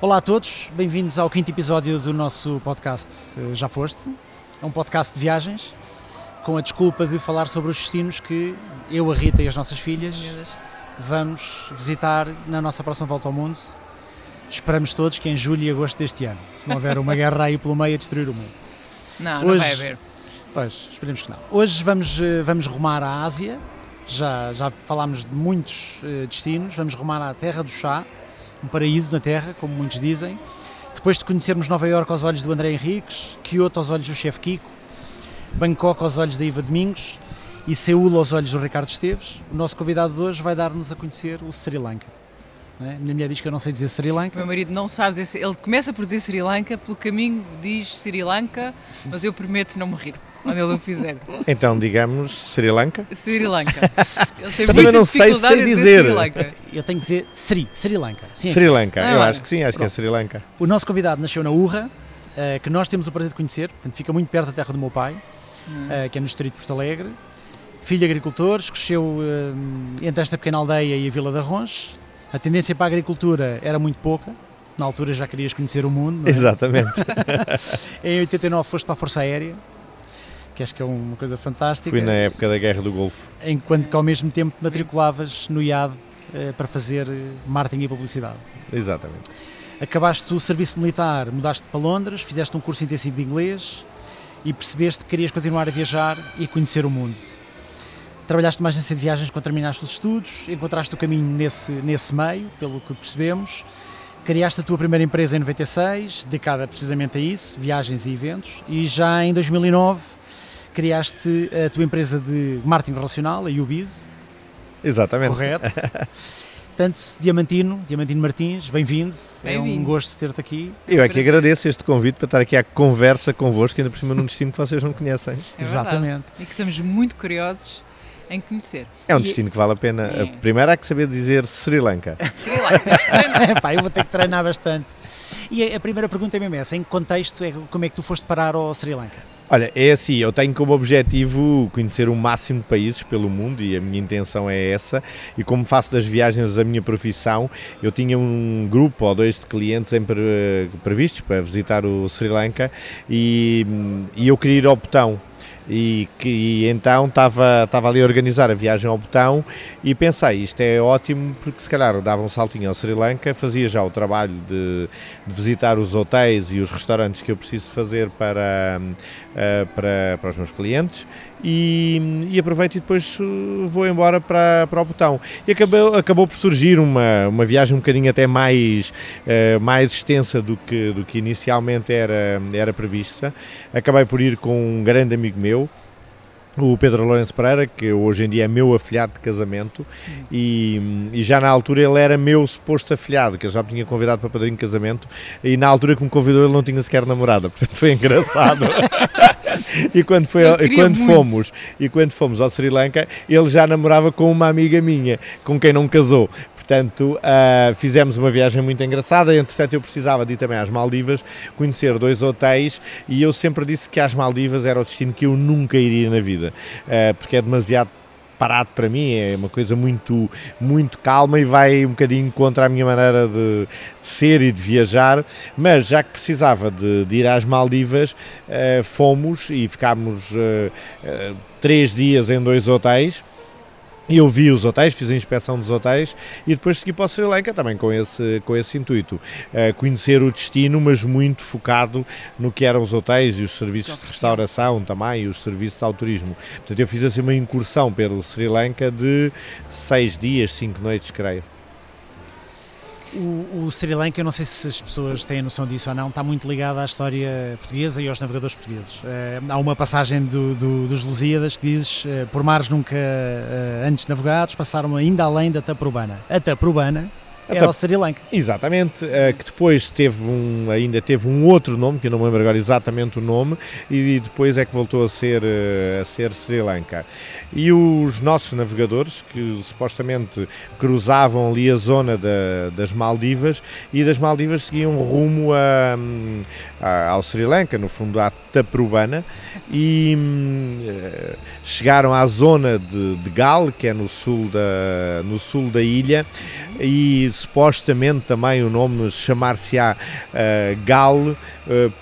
Olá a todos, bem-vindos ao quinto episódio do nosso podcast eh, Já Foste. É um podcast de viagens, com a desculpa de falar sobre os destinos que eu, a Rita e as nossas filhas vamos visitar na nossa próxima volta ao mundo. Esperamos todos que em julho e agosto deste ano, se não houver uma guerra aí pelo meio a destruir o mundo. Não, não Hoje- vai haver. Pois, esperemos que não. Hoje vamos, eh, vamos rumar à Ásia, já, já falámos de muitos eh, destinos, vamos rumar à Terra do Chá, um paraíso na Terra, como muitos dizem. Depois de conhecermos Nova Iorque aos olhos do André Henriques, Kyoto aos olhos do chefe Kiko, Bangkok aos olhos da Iva Domingos e Seul aos olhos do Ricardo Esteves, o nosso convidado de hoje vai dar-nos a conhecer o Sri Lanka. é? Minha mulher diz que eu não sei dizer Sri Lanka, meu marido não sabe dizer. Ele começa por dizer Sri Lanka, pelo caminho diz Sri Lanka, mas eu prometo não me rir quando ele o fizer. Então, digamos, Sri Lanka? Sri Lanka. Tem Também não sei sei dizer. Sri Lanka. eu tenho que dizer Sri, Sri Lanka. Sim, Sri Lanka, Ah, eu acho que sim, acho que é Pronto. Sri Lanka. O nosso convidado nasceu na Urra, eh, que nós temos o prazer de conhecer, portanto fica muito perto da terra do meu pai, eh, que é no distrito de Porto Alegre. Filho de agricultores, cresceu eh, entre esta pequena aldeia e a Vila da Ronche. A tendência para a agricultura era muito pouca, na altura já querias conhecer o mundo. não é? Exatamente. Em 89 foste para a Força Aérea, que acho que é uma coisa fantástica. Fui na época da Guerra do Golfo. Enquanto que ao mesmo tempo te matriculavas no IAD eh, para fazer eh, marketing e publicidade. Exatamente. Acabaste o serviço militar, mudaste para Londres, fizeste um curso intensivo de inglês e percebeste que querias continuar a viajar e conhecer o mundo. Trabalhaste mais agência de viagens quando terminaste os estudos, encontraste o caminho nesse, nesse meio, pelo que percebemos. Criaste a tua primeira empresa em 96, dedicada precisamente a isso, viagens e eventos, e já em 2009 criaste a tua empresa de marketing relacional, a Ubiz, Exatamente. correto? Portanto, Diamantino, Diamantino Martins, bem-vindo, é um gosto ter-te aqui. Eu é que agradeço este convite para estar aqui à conversa convosco, ainda por cima num destino que vocês não conhecem. É Exatamente. E que estamos muito curiosos em conhecer. É um E- destino que vale a pena. É. Primeiro há que saber dizer Sri Lanka. Sri Lanka. Pá, eu vou ter que treinar bastante. E a, a primeira pergunta é mesmo essa, em que contexto é como é que tu foste parar ao Sri Lanka? Olha, é assim, eu tenho como objetivo conhecer o máximo de países pelo mundo e a minha intenção é essa. E como faço das viagens a minha profissão, eu tinha um grupo ou dois de clientes em pre- previstos para visitar o Sri Lanka e, e eu queria ir ao Botão. E, que, e então estava, estava ali a organizar a viagem ao Botão e pensei, isto é ótimo porque se calhar dava um saltinho ao Sri Lanka, fazia já o trabalho de, de visitar os hotéis e os restaurantes que eu preciso fazer para, eh, para, para os meus clientes e, e aproveito e depois eh, vou embora para, para o botão. E acabou, acabou por surgir uma, uma viagem um bocadinho até mais, eh, mais extensa do que, do que inicialmente era, era prevista. Acabei por ir com um grande amigo meu, o Pedro Lourenço Pereira, que hoje em dia é meu afilhado de casamento, e, e já na altura ele era meu suposto afilhado, que eu já me tinha convidado para padrinho de casamento, e na altura que me convidou ele não tinha sequer namorada, portanto foi engraçado. e quando, foi, e quando muito. fomos e quando fomos ao Sri Lanka, ele já namorava com uma amiga minha, com quem não casou. Portanto, ah, fizemos uma viagem muito engraçada. Entretanto, eu precisava de ir também às Maldivas, conhecer dois hotéis, e eu sempre disse que às Maldivas era o destino que eu nunca iria na vida, ah, porque é demasiado parado para mim, é uma coisa muito, muito calma e vai um bocadinho contra a minha maneira de, de ser e de viajar, mas já que precisava de, de ir às Maldivas, eh, fomos e ficámos três dias em dois hotéis. Eu vi os hotéis, fiz a inspeção dos hotéis e depois segui para o Sri Lanka também com esse, com esse intuito. Eh, conhecer o destino, mas muito focado no que eram os hotéis e os serviços de restauração também e os serviços ao turismo. Portanto, eu fiz assim uma incursão pelo Sri Lanka de seis dias, cinco noites, creio. O, o Sri Lanka, eu não sei se as pessoas têm noção disso ou não, está muito ligado à história portuguesa e aos navegadores portugueses. Eh, há uma passagem do, do- dos Lusíadas que diz: eh, por mares nunca eh, antes navegados, passaram ainda além da Taprobana. A Taprobana era o Sri Lanka. Exatamente, eh, que depois teve um, ainda teve um outro nome, que eu não me lembro agora exatamente o nome, e depois é que voltou a ser, eh, a ser Sri Lanka. E os nossos navegadores, que supostamente cruzavam ali a zona da- das Maldivas, e das Maldivas seguiam rumo a, hum, a- ao Sri Lanka, no fundo à Taprobana, e hum, eh, chegaram à zona de, de Gal, que é no sul da, no sul da ilha, e supostamente também o nome chamar-se-á uh, Gal, uh,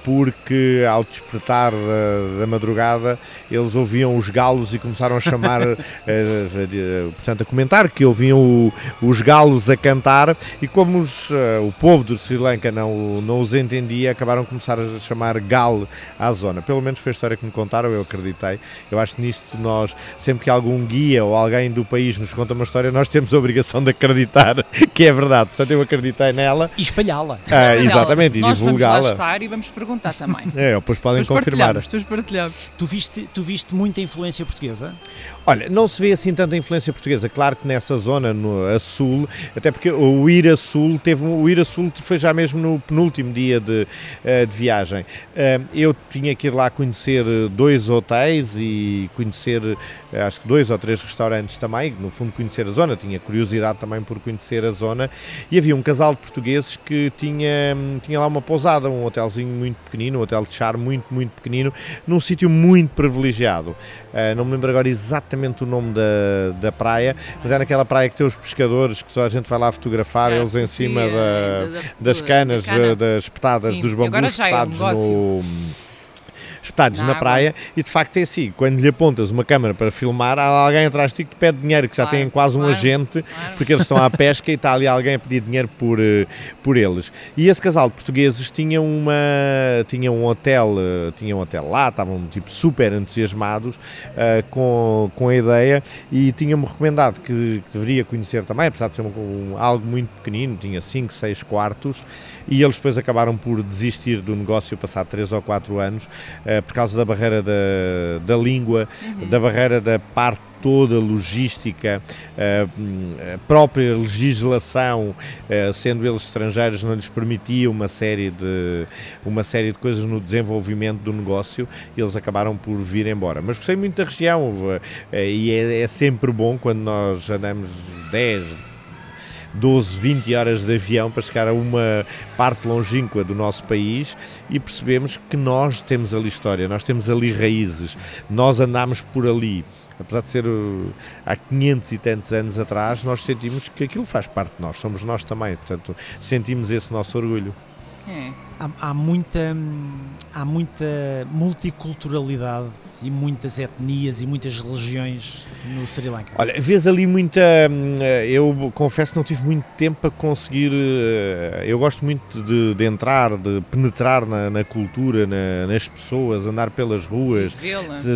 porque ao despertar uh, da madrugada eles ouviam os galos e começaram a chamar, portanto, a comentar que ouviam o, os galos a cantar e como os, o povo do Sri Lanka não, não os entendia, acabaram a começar a chamar Gal à zona. Pelo menos foi a história que me contaram, eu acreditei. Eu acho que nisto nós, sempre que algum guia ou alguém do país nos conta uma história, nós temos a obrigação de acreditar que é verdade. Portanto, eu acreditei nela. E espalhá-la. Ah, exatamente, e divulgá-la. Vamos lá estar e vamos perguntar também. É, depois podem depois confirmar. Depois partilhamos. Tu viste, tu viste muita influência portuguesa? Olha, não se vê assim tanta influência portuguesa. Claro que nessa zona, no, a sul, até porque o Ir a Sul teve o Ir a Sul foi já mesmo no penúltimo dia de, eh, de viagem. Eh, eu tinha que ir lá conhecer dois hotéis e conhecer eh, acho que dois ou três restaurantes também, no fundo conhecer a zona, tinha curiosidade também por conhecer a zona, e havia um casal de portugueses que tinha, tinha lá uma pousada, um hotelzinho muito pequenino, um hotel de char muito, muito pequenino, num sítio muito privilegiado. Uh, não me lembro agora exatamente o nome da, da praia, mas é naquela praia que tem os pescadores, que toda a gente vai lá fotografar, é, eles em cima da, da, das canas, da cana. das petadas, sim. dos bambus petados é um no espetados na, na praia e de facto é assim, quando lhe apontas uma câmera para filmar, há alguém atrás de ti que te pede dinheiro, que já claro, tem quase um claro, agente, claro. porque eles estão à pesca e está ali alguém a pedir dinheiro por, eh, por eles. E esse casal de portugueses tinha, uma, tinha um hotel, eh, tinha um hotel lá, estavam tipo super entusiasmados uh, com, com a ideia e tinham-me recomendado que, que, deveria conhecer também, apesar de ser um, um, algo muito pequenino, tinha 5, 6 quartos, e eles depois acabaram por desistir do negócio passado 3 ou 4 anos, uh, por causa da barreira da, da língua, uhum. da barreira da parte toda logística, a própria legislação, sendo eles estrangeiros, não lhes permitia uma série de uma série de coisas no desenvolvimento do negócio, e eles acabaram por vir embora. Mas gostei muito da região e é, é sempre bom quando nós andamos 10, 12, 20 horas de avião para chegar a uma parte longínqua do nosso país e percebemos que nós temos ali história, nós temos ali raízes, nós andamos por ali. Apesar de ser uh, há 500 e tantos anos atrás, nós sentimos que aquilo faz parte de nós, somos nós também, portanto, sentimos esse nosso orgulho. É. Há, há, muita, há muita multiculturalidade e muitas etnias e muitas religiões no Sri Lanka? Olha, vês ali muita. Hum, eu confesso que não tive muito tempo para conseguir. Eh, eu gosto muito de, de entrar, de penetrar na, na cultura, na, nas pessoas, andar pelas ruas,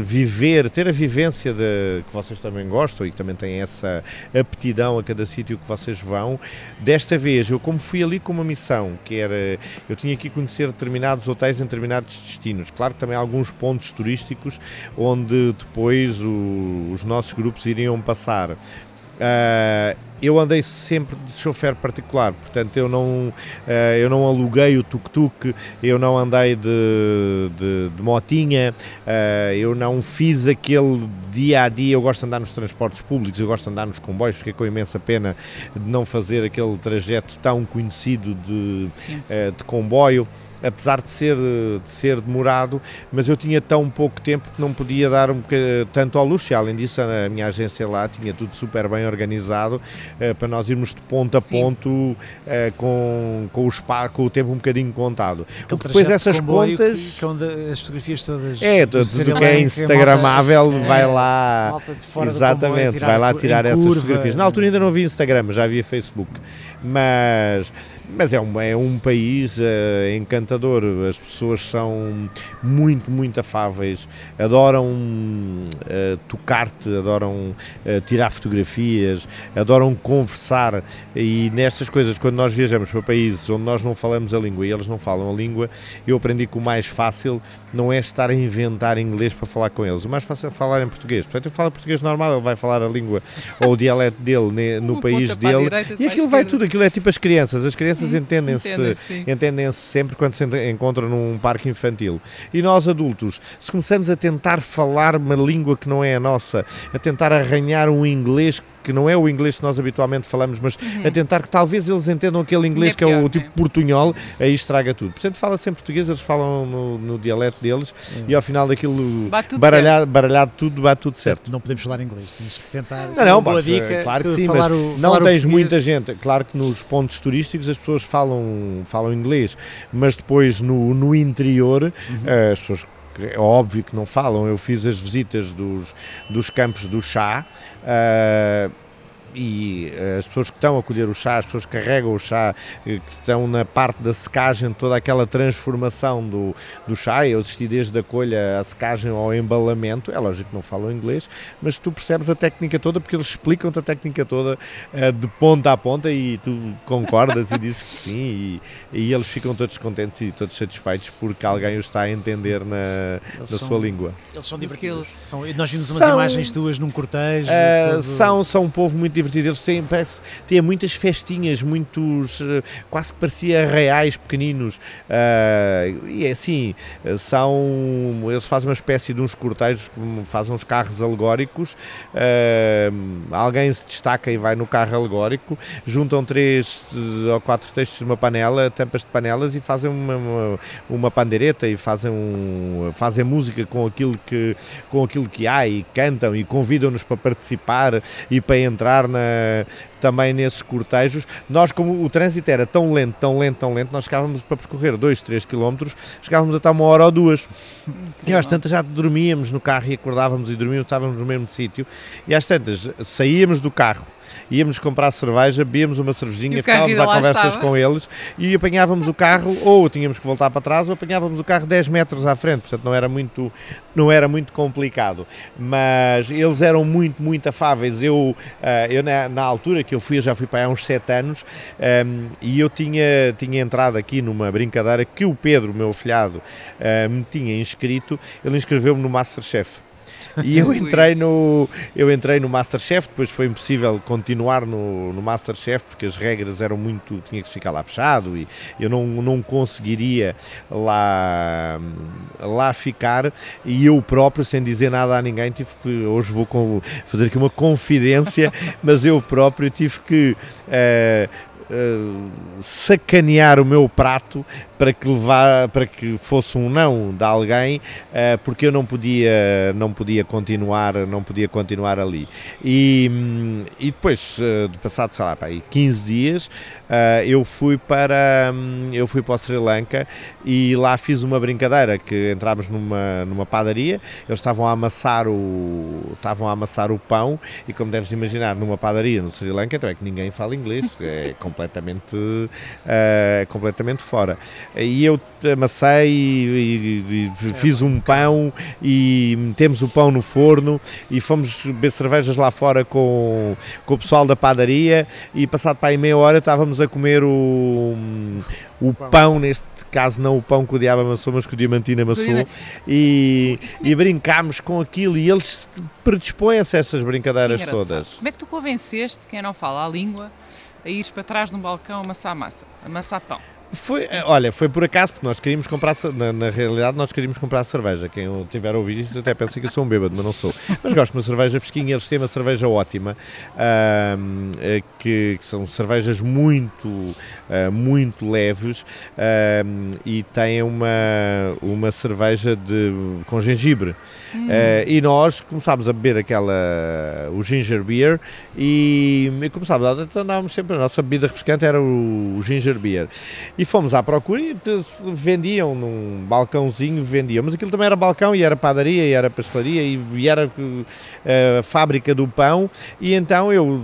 viver, ter a vivência de, que vocês também gostam e que também têm essa aptidão a cada sítio que vocês vão. Desta vez, eu como fui ali com uma missão, que era. Eu tinha que conhecer determinados hotéis em determinados destinos. Claro que também há alguns pontos turísticos onde depois o, os nossos grupos iriam passar. Uh, eu andei sempre de chofer particular, portanto eu não, uh, eu não aluguei o tuk-tuk, eu não andei de, de, de motinha, uh, eu não fiz aquele dia a dia. Eu gosto de andar nos transportes públicos, eu gosto de andar nos comboios, fiquei com imensa pena de não fazer aquele trajeto tão conhecido de, de comboio apesar de ser, de ser demorado, mas eu tinha tão pouco tempo que não podia dar um tanto ao luxo. Além disso, a minha agência lá tinha tudo super bem organizado uh, para nós irmos de ponto a Sim. ponto uh, com, com, o spa, com o tempo um bocadinho contado. Depois essas contas. Que, que onde as fotografias todas. É, tudo, tudo que é Instagramável, malta, vai é, lá. Exatamente, vai lá tirar essas curva. fotografias. Na altura ainda não havia Instagram, já havia Facebook. Mas mas é um, é um país uh, encantador, as pessoas são muito, muito afáveis, adoram uh, tocar-te, adoram uh, tirar fotografias, adoram conversar. E nestas coisas, quando nós viajamos para países onde nós não falamos a língua e eles não falam a língua, eu aprendi que o mais fácil não é estar a inventar inglês para falar com eles, o mais fácil é falar em português. Portanto, eu falo português normal, ele vai falar a língua ou o dialeto dele no país dele. e aquilo vai tudo, aquilo é tipo as crianças, as crianças crianças entendem-se entendem sempre quando se encontram num parque infantil. E nós adultos, se começamos a tentar falar uma língua que não é a nossa, a tentar arranhar um inglês que não é o inglês que nós habitualmente falamos, mas Uhum. a tentar que talvez eles entendam aquele inglês É que é pior, o tipo né? portunhol, aí estraga tudo. Portanto, fala-se em português, eles falam no, no dialeto deles e ao final daquilo tudo baralhado, baralhado tudo, bate tudo certo. Não podemos falar inglês, temos que tentar. Não, não, uma boa dica. é claro que sim, falar mas o- não tens muita gente. Claro que nos pontos turísticos as pessoas falam, falam inglês, mas depois no, no interior Uhum. eh, as pessoas. É óbvio que não falam. Eu fiz as visitas dos, dos campos do chá eh, e eh, as pessoas que estão a colher o chá, as pessoas que carregam o chá, eh, que estão na parte da secagem, toda aquela transformação do, do chá. Eu assisti desde a colha, a secagem ao embalamento. É lógico que não falam inglês, mas tu percebes a técnica toda porque eles explicam-te a técnica toda eh, de ponta a ponta e tu concordas e dizes que sim. E, e eles ficam todos contentes e todos satisfeitos porque alguém os está a entender na, na são- sua língua. Eles são divertidos. São, nós vimos umas São- imagens tuas num cortejo. Uh, todo- são, são um povo muito divertido. Eles têm, parece, têm muitas festinhas, muitos, uh, quase que parecia reais pequeninos. Uh, e é assim, são, eles fazem uma espécie de uns cortejos, como fazem uns carros alegóricos. Uh, alguém se destaca e vai no carro alegórico, juntam três uh, ou quatro textos numa panela, tampas de panelas e fazem uma, uma, uma pandeireta e fazem, um, fazem música com aquilo que com aquilo que há e cantam e convidam-nos para participar e para entrar na, também nesses cortejos. Nós, como o trânsito era tão lento, tão lento, tão lento, nós chegávamos para percorrer 2, 3 quilómetros, chegávamos até uma hora ou duas. E às tantas já dormíamos no carro e acordávamos e dormíamos, estávamos no mesmo sítio. E às tantas saíamos do carro. Íamos comprar cerveja, bebíamos uma cervejinha, ficávamos a conversas estava? com eles e apanhávamos o carro, ou tínhamos que voltar para trás, ou apanhávamos o carro 10 metros à frente, portanto não era muito, não era muito complicado. Mas eles eram muito, muito afáveis. Eu, ah, eu na, na altura que eu fui, eu já fui para há uns 7 anos, ahm, e eu tinha, tinha entrado aqui numa brincadeira que o Pedro, meu filhado, ah, me tinha inscrito, ele inscreveu-me no Masterchef. E eu entrei no eu entrei no Masterchef, depois foi impossível continuar no, no Masterchef porque as regras eram muito, tinha que ficar lá fechado e eu não, não conseguiria lá, lá ficar. E eu próprio, sem dizer nada a ninguém, tive que, hoje vou com- fazer aqui uma confidência, mas eu próprio tive que eh, eh, sacanear o meu prato para que levar, para que fosse um não de alguém, eh, porque eu não podia, não podia continuar, não podia continuar ali. E, hum, e depois, eh, de passado, sei lá, pá, aí 15 dias, eh, eu fui para, hum, eu fui para o Sri Lanka e lá fiz uma brincadeira que entrámos numa, numa padaria, eles estavam a amassar o, estavam a amassar o pão e como deves imaginar, numa padaria no Sri Lanka, então é que ninguém fala inglês, é completamente, eh, completamente fora. E eu amassei e, e- e fiz um pão e metemos o pão no forno e fomos beber cervejas lá fora com, com o pessoal da padaria e passado para aí meia hora estávamos a comer o, o pão, neste caso não o pão que o diabo amassou, mas que o diamantino amassou e, e brincámos com aquilo e eles predispõem-se a essas brincadeiras Engraçado. todas. Como é que tu convenceste quem não fala a língua a ires para trás de um balcão amassar massa, amassar pão? Foi, eh, olha, foi por acaso, porque nós queríamos comprar, na, na realidade, nós queríamos comprar cerveja. Quem tiver a ouvir isto até pensa que eu sou um bêbado, mas não sou. Mas gosto de uma cerveja fresquinha, eles têm uma cerveja ótima, eh, que, que são cervejas muito, ah, muito leves ahm, e têm uma, uma cerveja de, com gengibre. Eh, e nós começámos a beber aquela, o ginger beer e, e começámos, a- andávamos sempre, a nossa bebida refrescante era o, o ginger beer. E fomos à procura e vendiam num balcãozinho, vendiam, mas aquilo também era balcão e era padaria e era pastelaria e, e era a fábrica do pão e então eu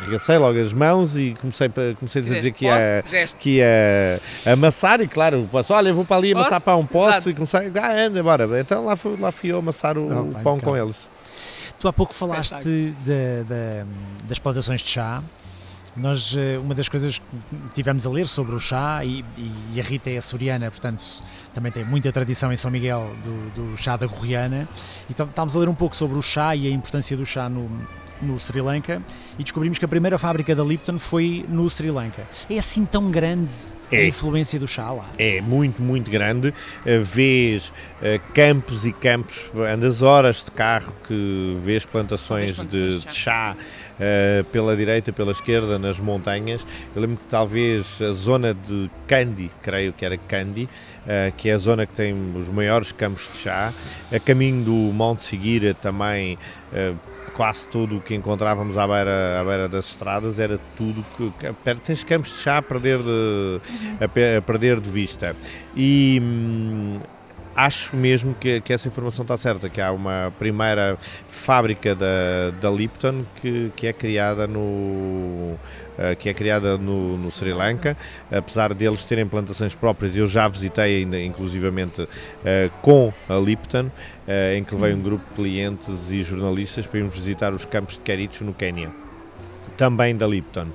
arregacei logo as mãos e comecei, comecei a dizer Fizeste que ia, que ia amassar e claro, posso, olha, eu vou para ali Posso? amassar pão, posso Exato. e comecei, ah, anda, bora. Então lá fui, lá fui eu amassar o, Oh, o pá, pão impecável. com eles. Tu há pouco falaste da- da- das plantações de chá. Nós, eh, uma das coisas que tivemos a ler sobre o chá, e, e a Rita é açoriana, portanto também tem muita tradição em São Miguel do, do chá da Gorriana, então estávamos a ler um pouco sobre o chá e a importância do chá no, no Sri Lanka, e descobrimos que a primeira fábrica da Lipton foi no Sri Lanka. É assim tão grande a É. influência do chá lá? É muito, muito grande. Uh, vês uh, campos e campos, andas horas de carro que vês plantações, Vês de, plantações de de chá uh, pela direita, pela esquerda, nas montanhas. Eu lembro que talvez a zona de Kandy, creio que era Kandy, uh, que é a zona que tem os maiores campos de chá. A caminho do Monte Seguira também. uh, quase tudo o que encontrávamos à beira, à beira das estradas era tudo que, que tens campos de chá a perder de, a, pe- a perder de vista e hum, acho mesmo que, que essa informação está certa que há uma primeira fábrica da, da Lipton que, que é criada no eh, que é criada no, no Sri Lanka, apesar deles terem plantações próprias, eu já visitei ainda, inclusivamente, eh, com a Lipton, eh, em que levei um grupo de clientes e jornalistas para irmos visitar os campos de Kericho no Quénia, também da Lipton.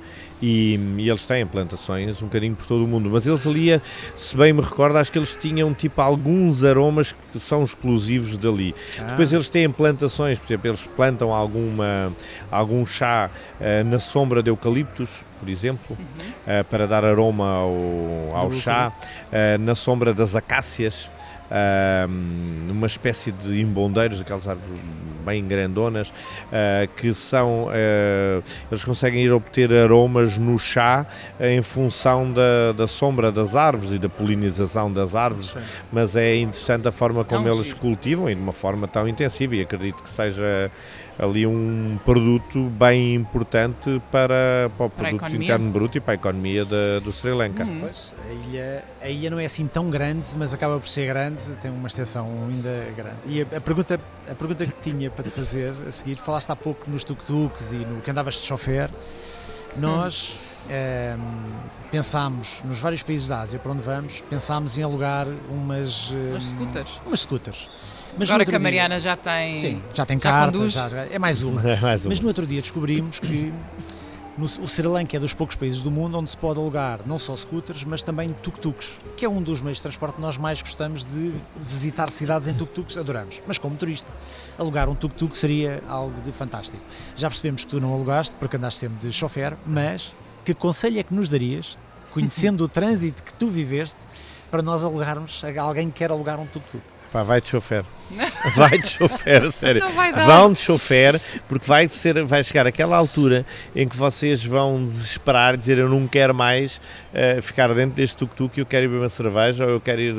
E, e eles têm plantações um bocadinho por todo o mundo, mas eles ali, se bem me recordo, acho que eles tinham tipo alguns aromas que são exclusivos dali. Depois eles têm plantações, por exemplo, eles plantam alguma, algum chá eh, na sombra de eucaliptos, por exemplo, eh, para dar aroma ao, ao chá, eh, na sombra das acácias, ah, numa espécie de embondeiros, aquelas árvores bem grandonas, ah, que são, ah, eles conseguem ir obter aromas no chá em função da, da sombra das árvores e da polinização das árvores, mas é interessante a forma como É um eles giro. cultivam e de uma forma tão intensiva e acredito que seja ali um produto bem importante para, para o Para produto interno bruto e para a economia da- do Sri Lanka. Hum. Pois, a ilha, a ilha não é assim tão grande, mas acaba por ser grande, tem uma extensão ainda grande. E a, a pergunta, a pergunta que tinha para te fazer a seguir, falaste há pouco nos tuk-tuks e no que andavas de chofer. Nós ehm, pensámos, nos vários países da Ásia para onde vamos, pensámos em alugar umas. ehm, Os scooters. Umas scooters. Mas Agora que a dia- Mariana já tem. Sim, já tem já carta, já, já- é mais uma. Mais um. Mas no outro dia descobrimos que no, o Sri Lanka é dos poucos países do mundo onde se pode alugar não só scooters, mas também tuk-tuks, que é um dos meios de transporte que nós mais gostamos de visitar cidades em tuk-tuks, adoramos. Mas como turista, alugar um tuk-tuk seria algo de fantástico. Já percebemos que tu não alugaste, porque andaste sempre de chofer, mas que conselho é que nos darias, conhecendo o trânsito que tu viveste, para nós alugarmos, a alguém que quer alugar um tuk-tuk? Pá, vai de chofer. Vai de chofer, a sério. Não vai dar. Vão de chofer, porque vai, ser, vai chegar aquela altura em que vocês vão desesperar, dizer eu não quero mais eh, ficar dentro deste tuk-tuk, eu quero ir beber uma cerveja, ou eu quero ir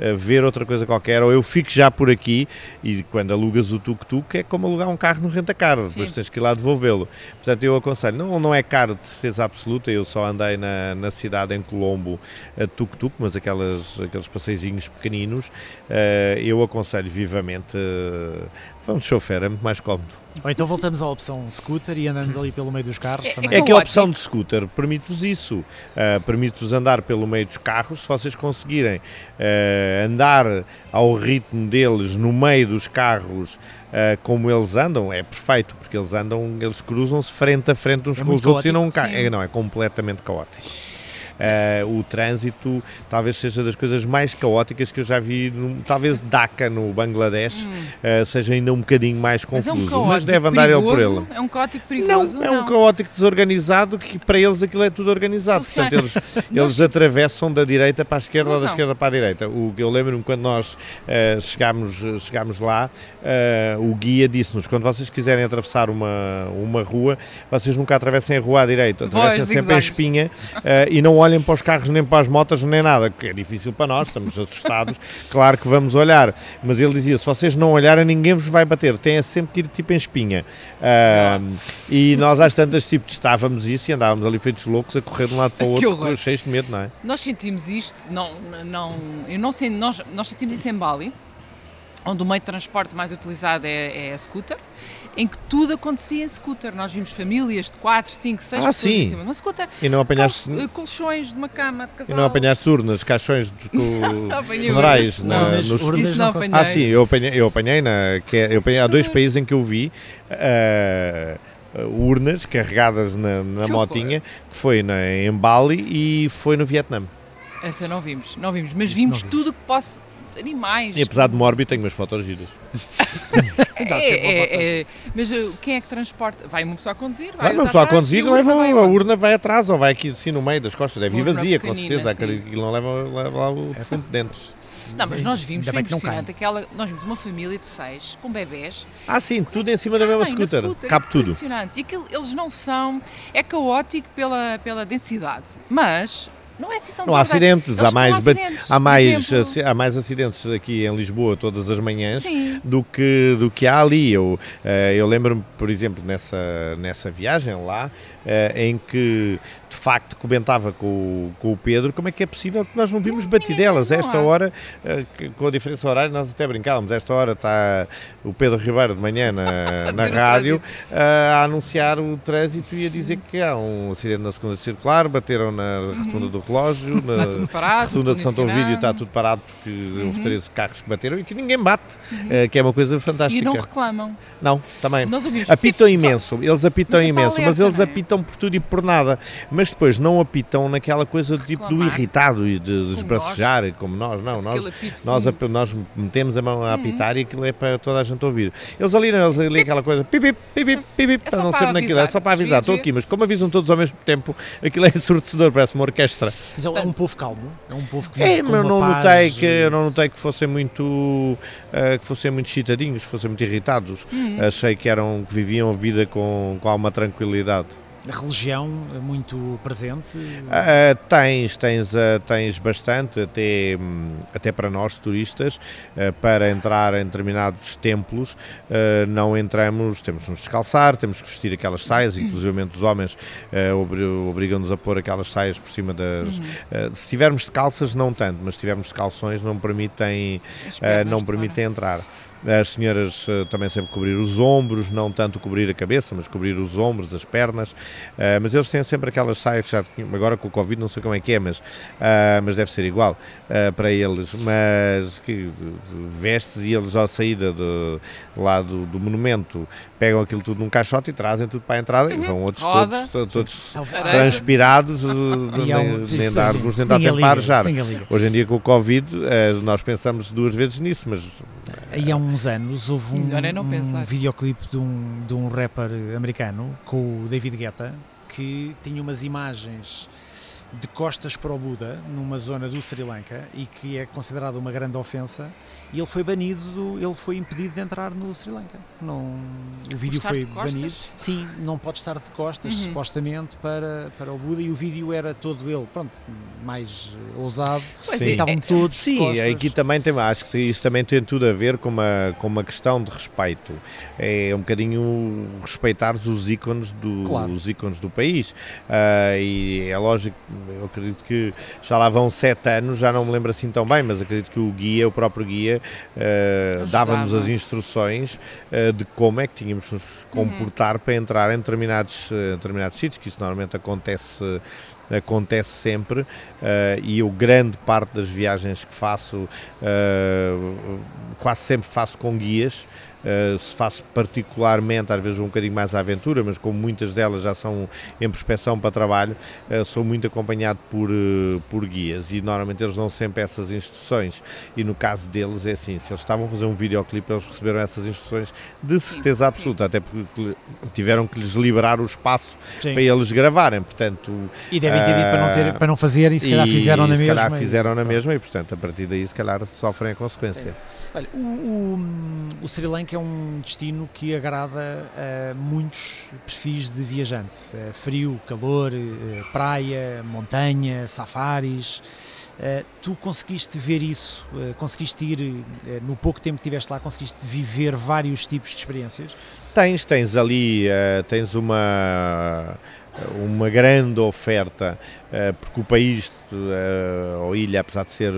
eh, ver outra coisa qualquer, ou eu fico já por aqui. E quando alugas o tuk-tuk é como alugar um carro no renta-car, depois tens que ir lá devolvê-lo. Portanto, eu aconselho, não, não é caro de certeza absoluta, eu só andei na, na cidade em Colombo a tuk-tuk, mas aquelas, aqueles passeizinhos pequeninos, eu aconselho vivamente, uh, vão de chofer, é muito mais cómodo. Ou então voltamos à opção scooter e andamos ali pelo meio dos carros É- também. É que a opção de scooter permite-vos isso, uh, permite-vos andar pelo meio dos carros, se vocês conseguirem uh, andar ao ritmo deles no meio dos carros uh, como eles andam, é perfeito, porque eles andam, eles cruzam-se frente a frente uns É com os outros e não, caótico, ca- sim. é, não é completamente caótico. Uh, o trânsito talvez seja das coisas mais caóticas que eu já vi, num- talvez Dhaka no Bangladesh Hum. uh, seja ainda um bocadinho mais Mas é um confuso, caótico mas deve andar ele por perigoso? ele. É um caótico perigoso? Não, é um caótico desorganizado que para eles aquilo é tudo organizado. Portanto, eles, eles atravessam da direita para a esquerda ou da esquerda para a direita. O eu lembro-me quando nós eh, chegámos, chegámos lá, eh, o guia disse-nos: quando vocês quiserem atravessar uma, uma rua, vocês nunca atravessem a rua à direita, atravessem sempre em zigzags. espinha eh, e não olhem para os carros nem para as motas nem nada, que é difícil para nós, estamos assustados. claro que vamos olhar, mas ele dizia: se vocês não olharem, ninguém vos vai bater, tem sempre que ir tipo em espinha. Ah, e nós às tantas tipo testávamos isso e andávamos ali feitos loucos a correr de um lado para o Que outro, cheios de medo, não é? Nós sentimos isto, não, não, eu não sei, nós, nós sentimos isso em Bali, onde o meio de transporte mais utilizado é, é a scooter, em que tudo acontecia em scooter. Nós vimos famílias de 4, 5, 6 Ah, pessoas sim. em cima de uma scooter, E não apanhaste, col- colchões de uma cama de e casal. não apanhaste urnas, caixões de co- apanhei funerais urnas. na- Urnas- nos- urnas não apanhei. Ah, sim, eu apanhei, eu apanhei, na, que é- eu apanhei há dois países em que eu vi ah, urnas carregadas na, na Que motinha, que foi na, em Bali e foi no Vietnã. Essa não vimos, não vimos, mas Isso vimos não vi. tudo que possa, animais. E apesar de mórbido, tenho umas fotos giras. é, é, é, mas uh, quem é que transporta? Vai uma pessoa a conduzir? Vai, vai uma pessoa a conduzir, leva a urna vai atrás ou vai aqui assim no meio das costas, deve ir vazia, com certeza, acredito que não leva, leva lá o defunto dentro. Não, mas nós vimos, foi impressionante, aquela, nós vimos uma família de seis, com bebés. Ah sim, tudo em cima da mesma scooter, scooter, cabe tudo. Impressionante, e aquilo, eles não são, é caótico pela, pela densidade, mas não é assim tão Não há acidentes, há mais, acidentes, há, mais, há mais acidentes aqui em Lisboa todas as manhãs do que, do que há ali. Eu, eh, eu lembro-me, por exemplo, nessa, nessa viagem lá, em que de facto comentava com, com o Pedro como é que é possível que nós não vimos batidelas. Esta hora, eh, com a diferença horária, nós até brincávamos. Esta hora está o Pedro Ribeiro de manhã na, na rádio a anunciar o trânsito e a dizer que há um acidente na segunda circular, bateram na rotunda do relógio, na rotunda de Santo Ovídio está tudo parado porque uhum. houve 13 carros que bateram e que ninguém bate, uhum. Eh, que é uma coisa fantástica. E não reclamam. Não, também. Apitam imenso, eles apitam imenso, mas eles é? Apitam por tudo e por nada. Mas depois não apitam naquela coisa do tipo do irritado e de desbracejar, como nós, não. Nós, nós, nós metemos a mão a uhum. apitar uhum. e aquilo é para toda a gente ouvir. Eles ali, eles ali aquela coisa, pip, pip, pip, pip, é para não ser naquilo, é só para avisar, estou aqui, mas como avisam todos ao mesmo tempo, aquilo é ensurdecedor, parece uma orquestra. Mas é um povo calmo, é um povo que vive é, mas não notei que eu não notei que fossem muito uh, que fossem muito excitadinhos, fossem muito irritados. Uhum. Achei que eram que viviam a vida com, com alguma tranquilidade religião muito presente? Uh, tens, tens, uh, tens bastante, até, hum, até para nós turistas, uh, para entrar em determinados templos, não entramos, temos que nos descalçar, temos que vestir aquelas saias, inclusive os homens obrigam-nos a pôr aquelas saias por cima das. Uhum. se tivermos de calças, não tanto, mas se tivermos de calções, não permitem, não permitem entrar. As senhoras uh, também sempre cobrir os ombros, não tanto cobrir a cabeça, mas cobrir os ombros, as pernas. Uh, mas eles têm sempre aquelas saias que já tinham, agora com o Covid não sei como é que é, mas, uh, mas deve ser igual para eles. Mas que vestes e eles à saída do, lá do, do, monumento pegam aquilo tudo num caixote e trazem tudo para a entrada uhum. e vão outros Roda. todos, todos transpirados, nem, nem dar alguns nem dar tempo para arejar. Hoje em dia com o Covid nós pensamos duas vezes nisso, mas Aí há uns anos houve um, um videoclipe de um, de um rapper americano com o David Guetta que tinha umas imagens de costas para o Buda, numa zona do Sri Lanka, e que é considerada uma grande ofensa, e ele foi banido, ele foi impedido de entrar no Sri Lanka. Não, o vídeo foi banido. Sim, não pode estar de costas, uhum. supostamente, para, para o Buda, e o vídeo era todo ele, pronto, mais ousado. Sim. Estavam é, todos Sim, aqui também tem, acho que isso também tem tudo a ver com uma, com uma questão de respeito. É um bocadinho respeitar os ícones do, claro. os ícones do país. Uh, e é lógico eu acredito que já lá vão sete anos, já não me lembro assim tão bem, mas acredito que o guia, o próprio guia, uh, dava-nos as instruções uh, de como é que tínhamos de nos comportar uhum. para entrar em determinados, uh, determinados sítios, que isso normalmente acontece acontece sempre uh, e eu grande parte das viagens que faço uh, quase sempre faço com guias Uh, se faço particularmente, às vezes um bocadinho mais à aventura, mas como muitas delas já são em prospeção para trabalho, uh, sou muito acompanhado por, uh, por guias e normalmente eles dão sempre essas instruções. E no caso deles é assim: se eles estavam a fazer um videoclipe, eles receberam essas instruções de certeza absoluta, até porque tiveram que lhes liberar o espaço sim. para eles gravarem. Portanto, e devem ter dito para não, ter, para não fazer, e se calhar fizeram na mesma. Se calhar fizeram na mesma, e portanto, a partir daí, se calhar sofrem a consequência. É. Olha, o, o, o Sri Lanka é um destino que agrada a muitos perfis de viajantes. É frio, calor, eh, praia, montanha, safaris. Uh, tu conseguiste ver isso, uh, conseguiste ir, no pouco tempo que estiveste lá, conseguiste viver vários tipos de experiências? Tens, tens ali, tens uma, uma grande oferta, porque o país, ou ilha, apesar de ser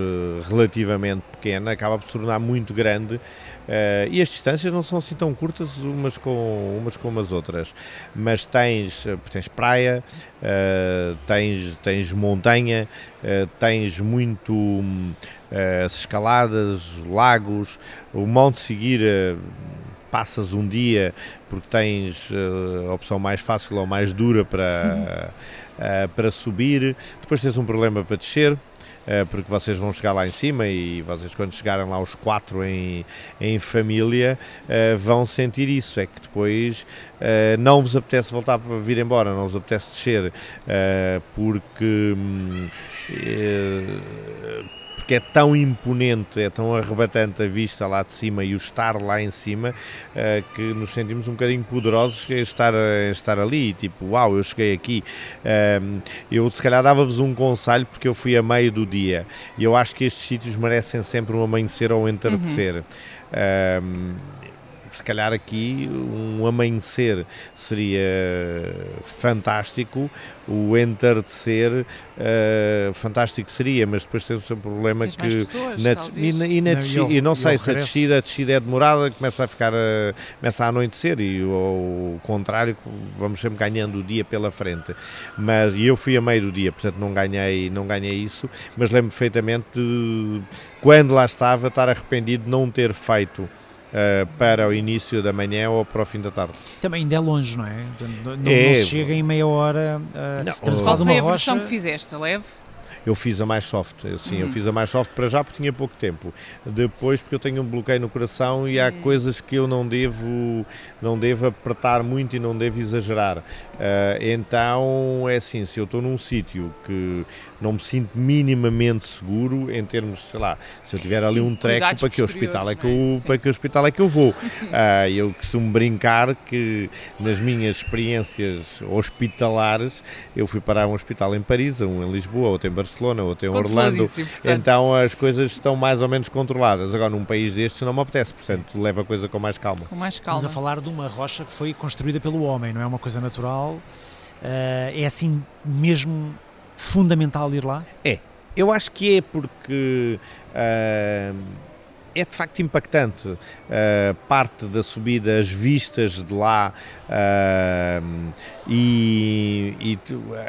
relativamente pequena, acaba por se tornar muito grande Uh, e as distâncias não são assim tão curtas umas com umas como as outras, mas tens, eh, tens praia, uh, tens, tens montanha, uh, tens muito as escaladas, lagos, o Monte Seguir passas um dia porque tens a opção mais fácil ou mais dura para, para subir, depois tens um problema para descer, uh, porque vocês vão chegar lá em cima e vocês quando chegarem lá os quatro em, em família uh, vão sentir isso, é que depois uh, não vos apetece voltar para vir embora, não vos apetece descer, porque hum, porque é tão imponente, é tão arrebatante a vista lá de cima e o estar lá em cima uh, que nos sentimos um bocadinho poderosos em estar, em estar ali, tipo, uau, eu cheguei aqui. Uh, eu se calhar dava-vos um conselho porque eu fui a meio do dia e eu acho que estes sítios merecem sempre um amanhecer ou um entardecer. Uhum. Uh, se calhar aqui um amanhecer seria fantástico, o entardecer uh, fantástico seria, mas depois temos um problema Tens que pessoas, na, e, na, e, na Não, desci- eu- e não sei se a descida, a descida é demorada, começa a ficar a, começa a anoitecer e o, o contrário, vamos sempre ganhando o dia pela frente. Mas e eu fui a meio do dia, portanto não ganhei, não ganhei isso, mas lembro perfeitamente de quando lá estava estar arrependido de não ter feito uh, para o início da manhã ou para o fim da tarde. Também ainda é longe, não é? Não, É. não se chega em meia hora. uh, Não, estamos a Qual foi uma a versão rocha. que fizeste? Leve? Eu fiz a mais soft, eu, sim, eu Uhum. fiz a mais soft para já porque tinha pouco tempo. Depois porque eu tenho um bloqueio no coração e há Hum. coisas que eu não devo, não devo apertar muito e não devo exagerar. Ah, então é assim, se eu estou num sítio que não me sinto minimamente seguro em termos, sei lá, se eu tiver ali um treco, para que hospital é que não eu, é? Para que hospital é que eu vou? Ah, eu costumo brincar que nas minhas experiências hospitalares eu fui parar a um hospital em Paris, um em Lisboa, outro em Barcelona, outro em Orlando. Então as coisas estão mais ou menos controladas. Agora, num país destes não me apetece, portanto, leva a coisa com mais calma. Com mais Estamos calma. a falar de uma rocha que foi construída pelo homem, não é uma coisa natural. Uh, é assim mesmo fundamental ir lá? Eu acho que é porque ah, é de facto impactante ah, parte da subida, as vistas de lá ah, e, e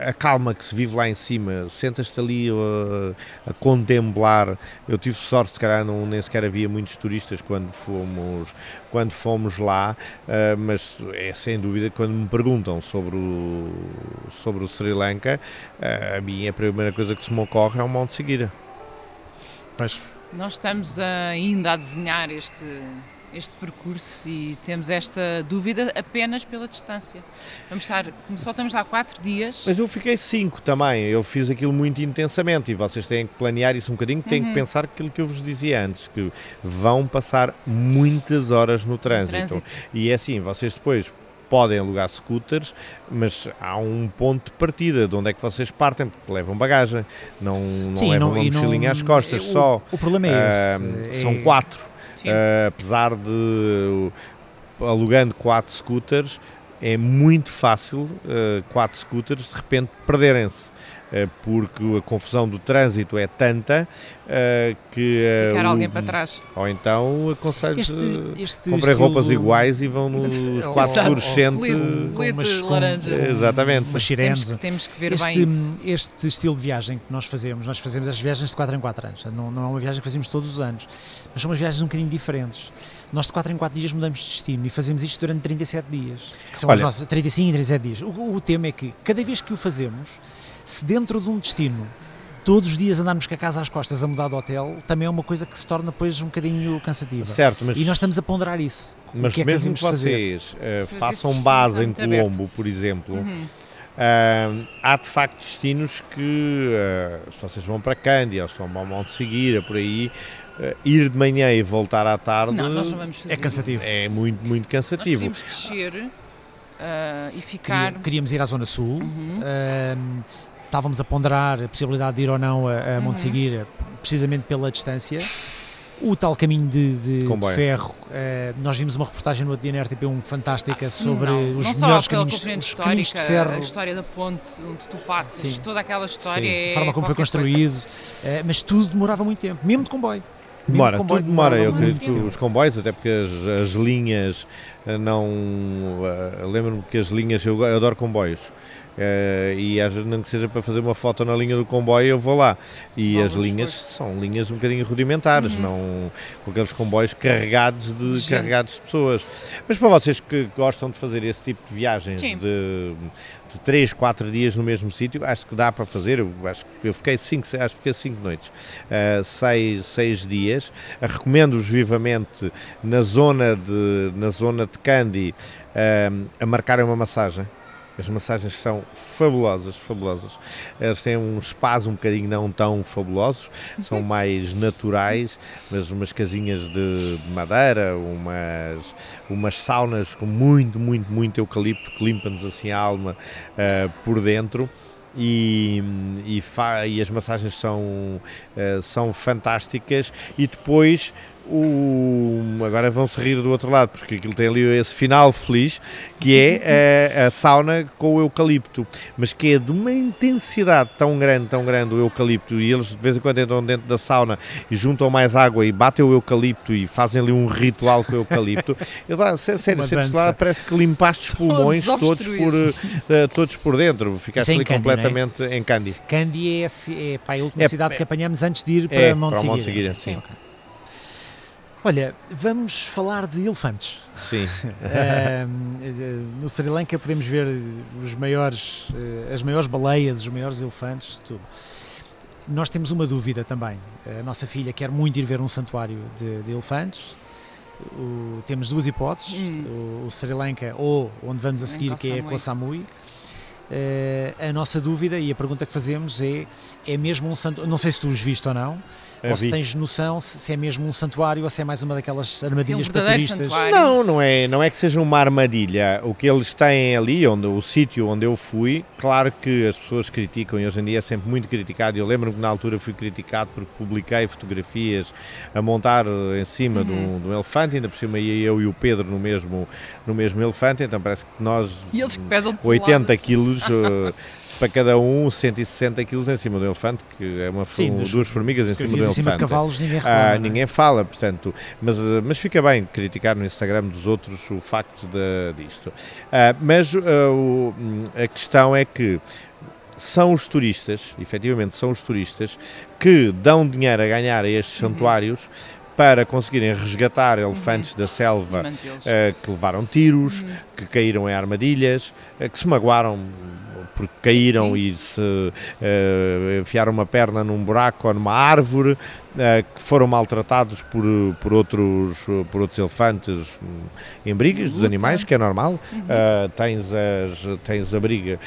a calma que se vive lá em cima. Sentas-te ali ah, a contemplar. Eu tive sorte, se calhar não, nem sequer havia muitos turistas quando fomos, quando fomos lá, mas é sem dúvida quando me perguntam sobre o, sobre o Sri Lanka, a minha primeira coisa que se me ocorre é o Monte Seguira. Pois. Nós estamos ainda a desenhar este, este percurso e temos esta dúvida apenas pela distância. Vamos estar, só estamos lá quatro dias, Mas eu fiquei cinco também, eu fiz aquilo muito intensamente e vocês têm que planear isso um bocadinho, têm Uhum. que pensar aquilo que eu vos dizia antes, que vão passar muitas horas no trânsito. trânsito. E é assim, vocês depois podem alugar scooters, mas há um ponto de partida, de onde é que vocês partem, porque levam bagagem, não, não Sim, levam não- uma e não- mochilinha às costas o- só. O problema é Ah, esse. são é- quatro. Uh, apesar de uh, alugando quatro scooters, é muito fácil uh, quatro scooters de repente perderem-se. Uh, Porque a confusão do trânsito é tanta uh, que. uh, ficar o- alguém para trás. Ou então aconselho Este, comprem estilo- roupas iguais e vão nos quatro fluorescentes. Laranja. Exatamente. Umas sirenes. Temos que, temos que ver este, bem isso. este estilo de viagem que nós fazemos, nós fazemos as viagens de 4 em 4 anos, não, não é uma viagem que fazemos todos os anos, mas são umas viagens um bocadinho diferentes. Nós de 4 em 4 dias mudamos de destino e fazemos isto durante 37 dias, que são Olha- as nossas 35 e 37 dias. O, o tema é que cada vez que o fazemos, se dentro de um destino todos os dias andarmos com a casa às costas a mudar de hotel, também é uma coisa que se torna depois um bocadinho cansativa. Certo, mas, E nós estamos a ponderar isso. mas o que é que mesmo que fazer? vocês uh, façam base em muito aberto. Colombo, por exemplo, Uhum. Ah, há de facto destinos que, ah, se vocês vão para Cândia, ou se vão ao Monte Seguira, por aí, ah, ir de manhã e voltar à tarde Não, nós não vamos fazer É cansativo. é muito, muito Isso. Nós cansativo. podemos descer e ficar. Queríamos ir à Zona Sul. Uhum. Estávamos a ponderar a possibilidade de ir ou não a, a Monte Uhum. Seguira, precisamente pela distância. O tal caminho de, de- de Comboio. ferro, ah, nós vimos uma reportagem no outro dia na RTP1 fantástica sobre Ah, Não, os não melhores caminhos, os caminhos de ferro, a história da ponte onde tu passas, Sim. toda aquela história Sim. é a forma como foi construído, ah, mas tudo demorava muito tempo, mesmo de comboio. Demora, comboio tudo demora. Eu muito acredito os comboios, até porque as, as linhas não. ah, lembro-me que as linhas, eu adoro comboios. Uh, e às vezes, não que seja para fazer uma foto na linha do comboio, eu vou lá. E as linhas são linhas um bocadinho rudimentares, uhum. não com aqueles comboios carregados de, carregados de pessoas. Mas para vocês que gostam de fazer esse tipo de viagens de, de 3, 4 dias no mesmo sítio, acho que dá para fazer. Eu, acho que eu fiquei 5, acho que fiquei 5 noites, 6 uh, dias. Uh, Recomendo-vos vivamente na zona de, na zona de Candy uh, a marcarem uma massagem as massagens são fabulosas, fabulosas. Elas têm um espaço um bocadinho não tão fabulosos, são mais naturais, mas umas casinhas de madeira, umas, umas saunas com muito, muito, muito eucalipto que limpa-nos assim a alma uh, por dentro. E, e, e, as massagens são, uh, são fantásticas e depois o, agora vão se rir do outro lado, porque aquilo tem ali esse final feliz, que é a, a, sauna com o eucalipto, mas que é de uma intensidade tão grande, tão grande o eucalipto, e eles de vez em quando entram dentro da sauna e juntam mais água e batem o eucalipto e fazem ali um ritual com o eucalipto. Eu, lá, sério, sentes lá, parece que limpaste os pulmões todos, por, uh, todos por dentro, ficaste ali Candy, completamente é? em Candy. Candy é, é, pá, a última é, cidade que apanhamos antes de ir para é, Monte Para Monte Seguira, sim. Okay. Olha, vamos falar de elefantes. Sim. no Sri Lanka podemos ver os maiores, eh, as maiores baleias, os maiores elefantes, tudo. Nós temos uma dúvida também. A nossa filha quer muito ir ver um santuário de, de elefantes. O, temos duas hipóteses: hum. o, o, Sri Lanka ou onde vamos a seguir, que é Koh Samui. Uh, a nossa dúvida e a pergunta que fazemos é: é mesmo um santuário? Não sei se tu os viste ou não, ou se tens noção se, é mesmo um santuário ou se é mais uma daquelas armadilhas Sim, um para turistas. Santuário. Não, não é, não é que seja uma armadilha. O que eles têm ali, onde, o sítio onde eu fui, claro que as pessoas criticam e hoje em dia é sempre muito criticado. Eu lembro-me que na altura fui criticado porque publiquei fotografias a montar em cima uhum. de, um, de, um, elefante, ainda por cima ia eu e o Pedro no mesmo, no mesmo elefante, então parece que nós, e eles que pesam 80 quilos, uh, para cada um 160 quilos em cima do elefante, que é uma Sim, dos, duas formigas em cima do elefante. Em cima de cavalos ninguém reclama, ah, é? ninguém fala, portanto, mas, ah, mas fica bem criticar no Instagram dos outros o facto de, disto. Ah, mas ah, o, a questão é que são os turistas, efetivamente são os turistas, que dão dinheiro a ganhar a estes uhum. santuários para conseguirem resgatar elefantes uhum. da selva uh, que levaram tiros, uhum. que caíram em armadilhas, uh, que se magoaram porque caíram Sim. e se uh, enfiaram uma perna num buraco ou numa árvore, uh, que foram maltratados por, por, outros, por outros elefantes em brigas dos animais, que é normal. Uhum. Uh, tens, as, tens a briga,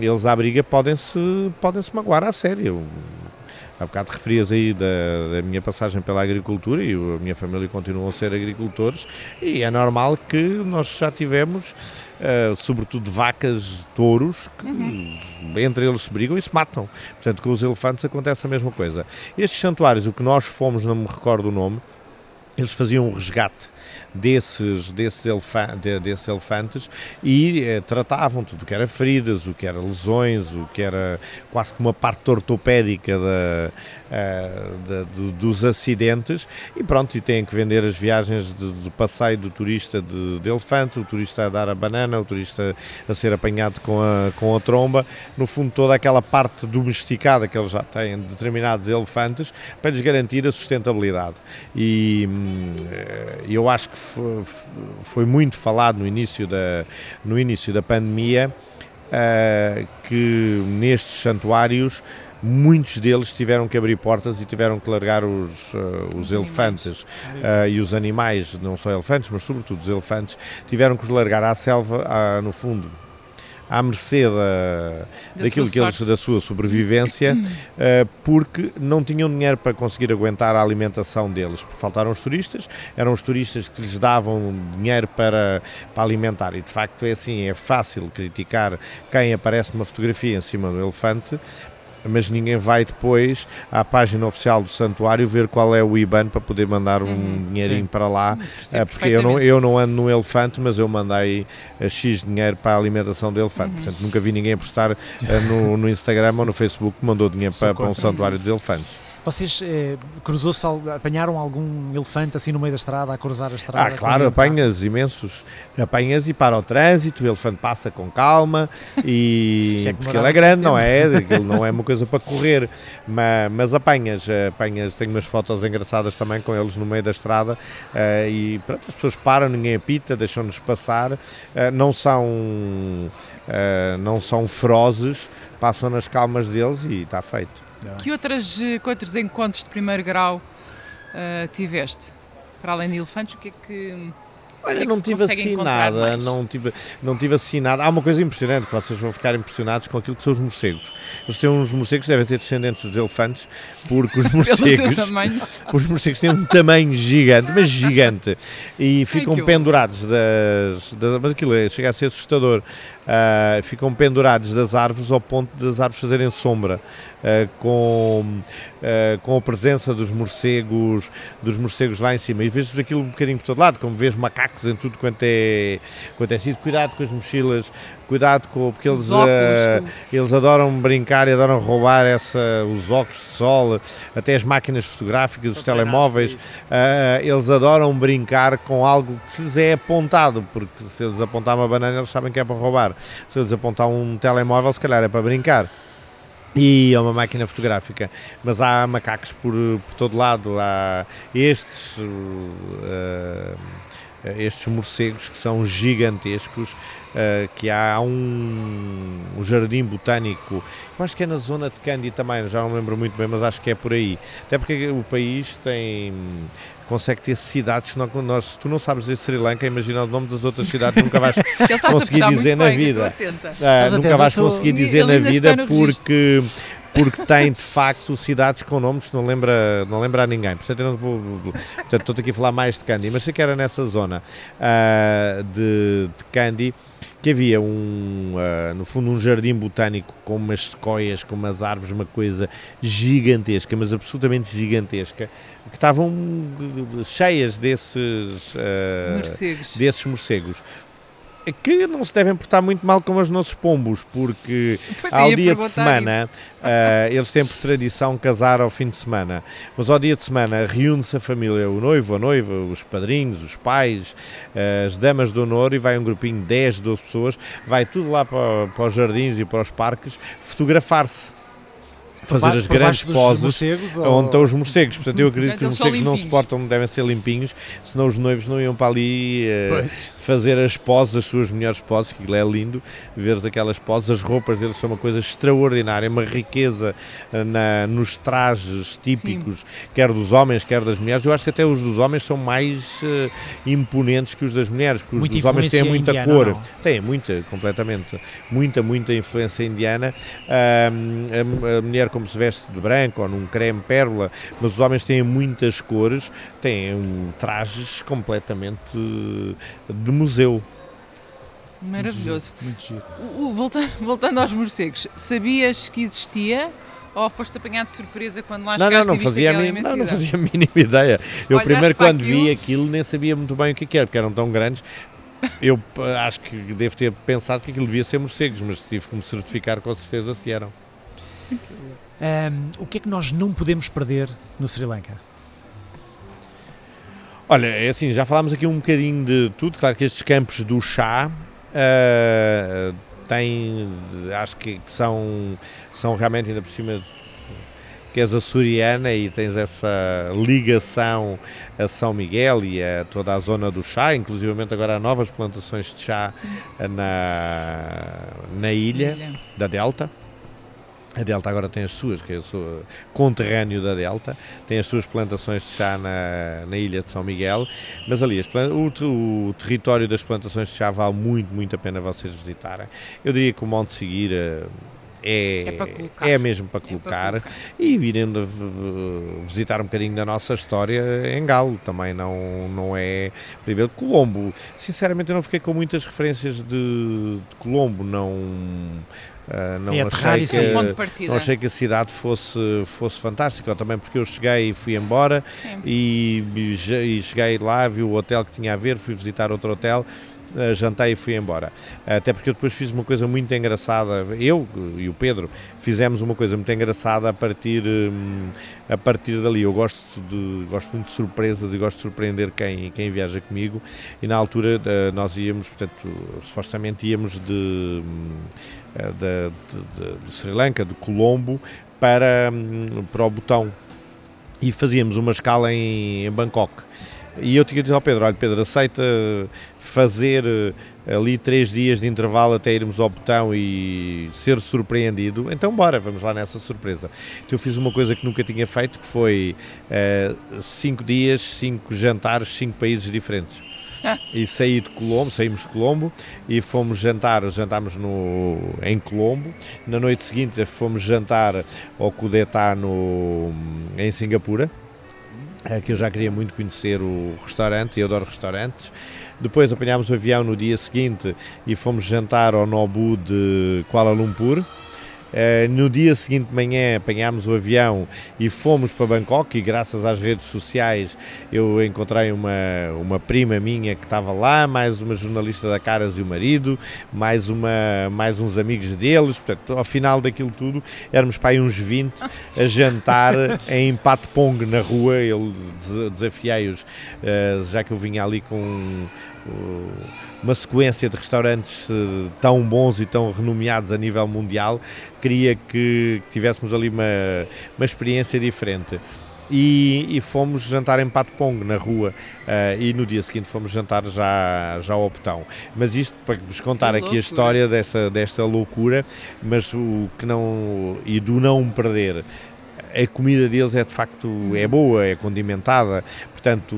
eles à briga podem-se podem -se magoar à sério. Há bocado referias aí da, da, minha passagem pela agricultura e a minha família continua a ser agricultores e é normal que nós já tivemos uh, sobretudo vacas, touros, que uhum. entre eles se brigam e se matam. Portanto, com os elefantes acontece a mesma coisa. Estes santuários, o que nós fomos, não me recordo o nome, eles faziam um resgate desses, desses, elefan de, desses elefantes e eh, tratavam tudo o que era feridas, o que era lesões, o que era quase como uma parte ortopédica da, uh, de, dos acidentes e pronto, e têm que vender as viagens de, de passeio do turista de, de, elefante, o turista a dar a banana, o turista a ser apanhado com a, com a tromba, no fundo toda aquela parte domesticada que eles já têm de determinados elefantes para lhes garantir a sustentabilidade. E hum, eu acho que foi muito falado no início da, no início da pandemia uh, que nestes santuários muitos deles tiveram que abrir portas e tiveram que largar os, uh, os, os elefantes. uh, e os animais, não só elefantes, mas sobretudo os elefantes, tiveram que os largar à selva, no fundo, à mercê da, da daquilo que eles, da sua sobrevivência, uh, porque não tinham dinheiro para conseguir aguentar a alimentação deles, porque faltaram os turistas, eram os turistas que lhes davam dinheiro para, para alimentar, e de facto é assim, é fácil criticar quem aparece numa fotografia em cima do elefante, mas ninguém vai depois à página oficial do santuário ver qual é o IBAN para poder mandar um uhum, dinheirinho sim. para lá, uh, porque eu não, eu não ando no elefante, mas eu mandei uh, X dinheiro para a alimentação do elefante. Uhum. Portanto, nunca vi ninguém postar uh, no, no, Instagram ou no Facebook que mandou dinheiro para, para, um santuário dos elefantes. Vocês eh, cruzou-se, apanharam algum elefante assim no meio da estrada, a cruzar a estrada? Ah, claro, apanhas imensos. Apanhas e para o trânsito, o elefante passa com calma e é que porque ele é grande, não é? Aquilo não é uma coisa para correr, mas, mas apanhas, apanhas, tenho umas fotos engraçadas também com eles no meio da estrada eh, e pronto, as pessoas param, ninguém apita, deixam-nos passar, eh, não são eh, não são ferozes, passam nas calmas deles e está feito. Que, outras, eh, que outros encontros de primeiro grau eh, tiveste? Para além de elefantes, o que é que. Olha, é não tive assim nada, não tive, não tive assim nada. Há uma coisa impressionante que vocês vão ficar impressionados com aquilo que são os morcegos. Eles têm uns morcegos que devem ter descendentes dos elefantes, porque os morcegos, os morcegos têm um tamanho gigante, mas gigante, e ficam pendurados das, das- Mas aquilo é- chega a ser assustador. Ah, ficam pendurados das árvores ao ponto das árvores fazerem sombra. ah, com, ah, com a presença dos morcegos dos morcegos lá em cima e vês aquilo um bocadinho por todo lado, como vês macacos em tudo quanto é, quanto é sítio, cuidado com as mochilas cuidado com, porque eles, Os óculos, com- eles adoram brincar e adoram roubar essa, os óculos de sol, até as máquinas fotográficas, os telemóveis. Ah, eles adoram brincar com algo que se lhes é apontado, porque se eles apontar uma banana, eles sabem que é para roubar. Se eles apontar um telemóvel, se calhar é para brincar. E é uma máquina fotográfica, mas há macacos por, por todo lado, há estes, uh, estes morcegos que são gigantescos, uh, que há um, um jardim botânico, eu acho que é na zona de Candy também, já não me lembro muito bem, mas acho que é por aí. Até porque o país tem consegue ter cidades que não, nós, se tu não sabes de Sri Lanka, imagina o nome das outras cidades, nunca vais conseguir dizer na bem, vida. ah, nunca vais conseguir dizer na vida está no porque porque tem de facto cidades com nomes que não lembra, não lembra a ninguém. Portanto, eu não vou. Portanto, estou aqui a falar mais de Candy, mas sei que era nessa zona ah, de, de Candy que havia um, ah, no fundo, um jardim botânico com umas sequoias, com umas árvores, uma coisa gigantesca, mas absolutamente gigantesca, que estavam eh, cheias desses. ah, Morcegos. desses morcegos que não se devem portar muito mal com os nossos pombos, porque Pois ao ia dia de semana ah, eles têm por tradição casar ao fim de semana, mas ao dia de semana reúne-se a família, o noivo, a noiva, os padrinhos, os pais, ah, as damas de honor e vai um grupinho de 10, 12 pessoas, vai tudo lá para, para os jardins e para os parques fotografar-se. Fazer as grandes poses ou- onde estão os morcegos. Portanto, eu acredito Portanto, que os morcegos não se portam, devem ser limpinhos, senão os noivos não iam para ali Pois. fazer as poses, as suas melhores poses, que aquilo é lindo, ver aquelas poses, as roupas deles são uma coisa extraordinária, uma riqueza eh, na, nos trajes típicos, quer dos homens, quer das mulheres. Eu acho que até os dos homens são mais eh, imponentes que os das mulheres, porque os Muita dos homens têm muita indiana, cor. não? Tem, muita, completamente. Muita, muita influência indiana. Ahm, a, a mulher como se veste de branco ou num creme pérola, mas os homens têm muitas cores, têm um, trajes completamente de museu. Maravilhoso. Muito giro. O- o- volta- voltando aos morcegos, sabias que existia ou foste apanhado de surpresa quando lá Não, não, chegaste não e viste fazia, a não, não fazia a mínima ideia. Eu Olhaste primeiro quando vi aquilo- aquilo nem sabia muito bem o que que era, porque eram tão grandes. Eu eh, acho que devo ter pensado que aquilo devia ser morcegos, mas tive que me certificar com certeza se eram. Ahm, o que é que nós não podemos perder no Sri Lanka? Olha, é assim, já falámos aqui um bocadinho de tudo. Claro que estes campos do chá ah, têm, acho que que são, são realmente ainda por cima que és açoriana e tens essa ligação a São Miguel e a toda a zona do chá, inclusivamente agora há novas plantações de chá na, na ilha Ilha. da Delta. A Delta agora tem as suas, que eu sou conterrâneo da Delta, tem as suas plantações de chá na, na ilha de São Miguel, mas ali o, o território das plantações de chá vale muito, muito a pena vocês visitarem. Eu diria que o Monte Seguir eh, é, É para colocar. é mesmo para para colocar, e virem visitar um bocadinho da nossa história em Galo, também não, não é primeiro Colombo. Sinceramente eu não fiquei com muitas referências de, de Colombo, não... ah, não É achei que, partida. não achei que a cidade fosse, fosse fantástica, ou também porque eu cheguei e fui embora e, e che- cheguei lá, vi o hotel que tinha a ver, fui visitar outro hotel jantei e fui embora. Até porque eu depois fiz uma coisa muito engraçada, eu e o Pedro fizemos uma coisa muito engraçada a partir, um, a partir dali. Eu gosto, de, gosto muito de surpresas e gosto de surpreender quem, quem viaja comigo e na altura uh, nós íamos, portanto, supostamente íamos de, uh, de, de, de Sri Lanka, de Colombo, para, um, para o Botão e fazíamos uma escala em, em Bangkok. E eu tinha dito ao Pedro: olha, Pedro, aceita fazer eh, ali três dias de intervalo até irmos ao botão e ser surpreendido? Então, bora, vamos lá nessa surpresa. Então, eu fiz uma coisa que nunca tinha feito: que foi uh, cinco dias, cinco jantares, cinco países diferentes. E saí de Colombo, saímos de Colombo e fomos jantar, jantámos no, em Colombo. Na noite seguinte fomos jantar ao Kudetá no, em Singapura que eu já queria muito conhecer o restaurante e adoro restaurantes. Depois apanhámos o avião no dia seguinte e fomos jantar ao Nobu de Kuala Lumpur. Uh, no dia seguinte de manhã apanhámos o avião e fomos para Bangkok e graças às redes sociais eu encontrei uma, uma prima minha que estava lá, mais uma jornalista da Caras e o marido, mais, uma, mais uns amigos deles, portanto ao final daquilo tudo éramos para aí uns 20 a jantar em Patpong na rua, eu desafiei-os, uh, já que eu vinha ali com uma sequência de restaurantes eh, tão bons e tão renomeados a nível mundial, queria que tivéssemos ali uma, uma experiência diferente. E, e, fomos jantar em Patpong na rua uh, e no dia seguinte fomos jantar já, já ao botão. Mas isto para vos contar aqui a história dessa, desta loucura, mas o que não e do não perder a comida deles é de facto é boa, é condimentada, portanto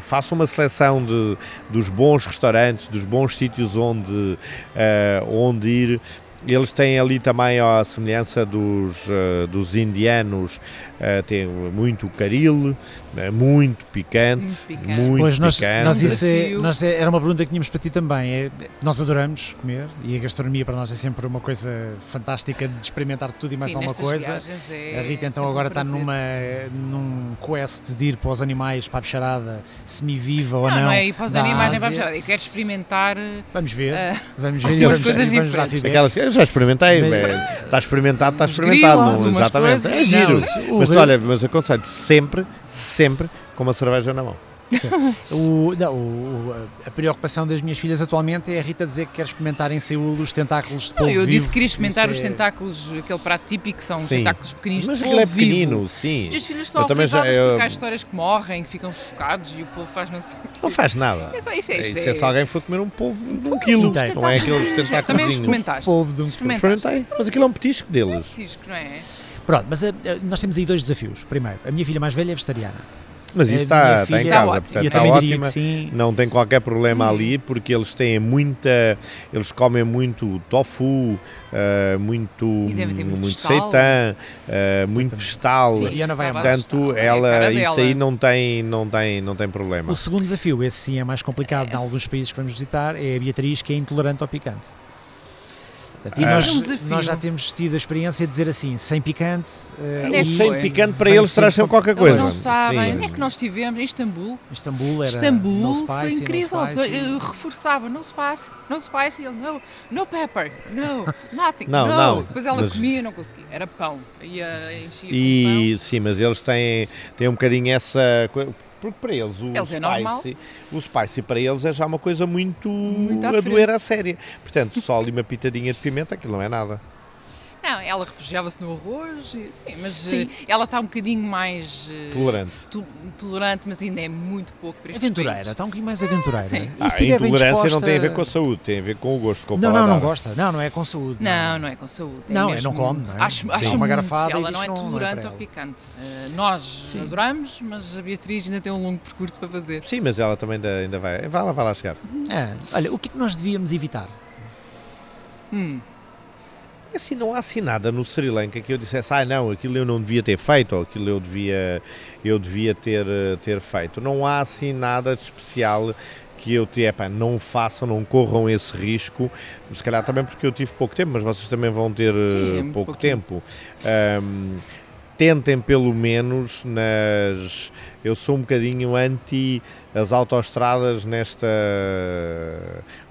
façam uma seleção de, dos bons restaurantes, dos bons sítios onde, uh, onde ir eles têm ali também a semelhança dos, uh, dos indianos, uh, tem muito caril, uh, muito picante, muito picante. Muito pois nós, picante. Nós isso é, nós é, era uma pergunta que tínhamos para ti também. É, nós adoramos comer e a gastronomia para nós é sempre uma coisa fantástica de experimentar tudo e mais Sim, alguma coisa. É a Rita então agora está numa, num quest de ir para os animais, para a bicharada, semi-viva ou não. Não é ir para os animais nem para a bicharada, eu quero experimentar. Vamos ver, vamos ver. Vamos, coisas vamos, vamos eu já experimentei, está experimentado, está experimentado. Não, exatamente, é giro. Não, mas olha, mas aconselho sempre, sempre com uma cerveja na mão. O, não, o, a preocupação das minhas filhas atualmente é a Rita dizer que quer experimentar em Seul os tentáculos de polvo não, Eu disse que queria experimentar os é... tentáculos, aquele prato típico, que são sim. tentáculos pequeninos Mas de aquilo é pequenino, vivo. sim. E as filhas estão horrorizadas já, eu... porque há histórias que morrem, que ficam sufocados e o povo faz não sei Não faz nada. É só isso, é, isso é, é se alguém for comer um polvo de um quilo, não é aqueles tentáculos. Também experimentaste. Polvo de um quilo. Experimentei, mas aquilo é um petisco deles. É um petisco, não é? Pronto, mas uh, nós temos aí dois desafios. Primeiro, a minha filha mais velha é vegetariana. Mas isso está, está em casa, portanto está ótima, não tem qualquer problema hum. ali, porque eles têm muita, eles comem muito tofu, uh, muito, muito, seitã, uh, muito vegetal, sim, e vai portanto ela, isso aí não tem, não, tem, não tem problema. O segundo desafio, esse sim é mais complicado é. em alguns países que vamos visitar, é a Beatriz que é intolerante ao picante. Portanto, ah. nós, é nós, já temos tido a experiência de dizer assim, sem picante. Uh, e sem picante para eles traz sempre qualquer coisa. Eles não sabem. Onde é que nós estivemos? Em Istambul. Istambul era Istambul no spicy, foi incrível. No Eu reforçava, no spicy, no spicy. Ele, no, no pepper, no, nothing, não, no. não. Depois ela mas... comia e não conseguia. Era pão. Ia encher e, Sim, mas eles têm, têm um bocadinho essa porque para eles o eles spicy, é o spicy para eles é já uma coisa muito, muito a doer a. Portanto, só ali uma pitadinha de pimenta, aquilo não é nada. Não, ela refugiava-se no arroz, sim, mas sim. Uh, ela está um bocadinho mais uh, tolerante. To tolerante, mas ainda é muito pouco para Aventureira, está um bocadinho mais aventureira. sim. Ah, a intolerância disposta... não tem a ver com a saúde, tem a ver com o gosto. Com o não, não, não gosta. Não, não é com saúde. Não, não, não é com saúde. É não, é não come. Não é? Acho, acho uma garrafada. Ela não é tolerante não é ao picante. Uh, nós sim. adoramos, mas a Beatriz ainda tem um longo percurso para fazer. Sim, mas ela também ainda, ainda vai, vai lá, vai lá chegar. É. Olha, o que é que nós devíamos evitar? Hum. E assim, não há assim nada no Sri Lanka que eu dissesse, ah não, aquilo eu não devia ter feito, ou aquilo eu devia, eu devia ter, eh, ter feito. Não há assim nada de especial que eu te, epá, não façam, não corram esse risco, se calhar também porque eu tive pouco tempo, mas vocês também vão ter Sim, eh, pouco tempo. Um, tentem pelo menos nas eu sou um bocadinho anti as autoestradas nesta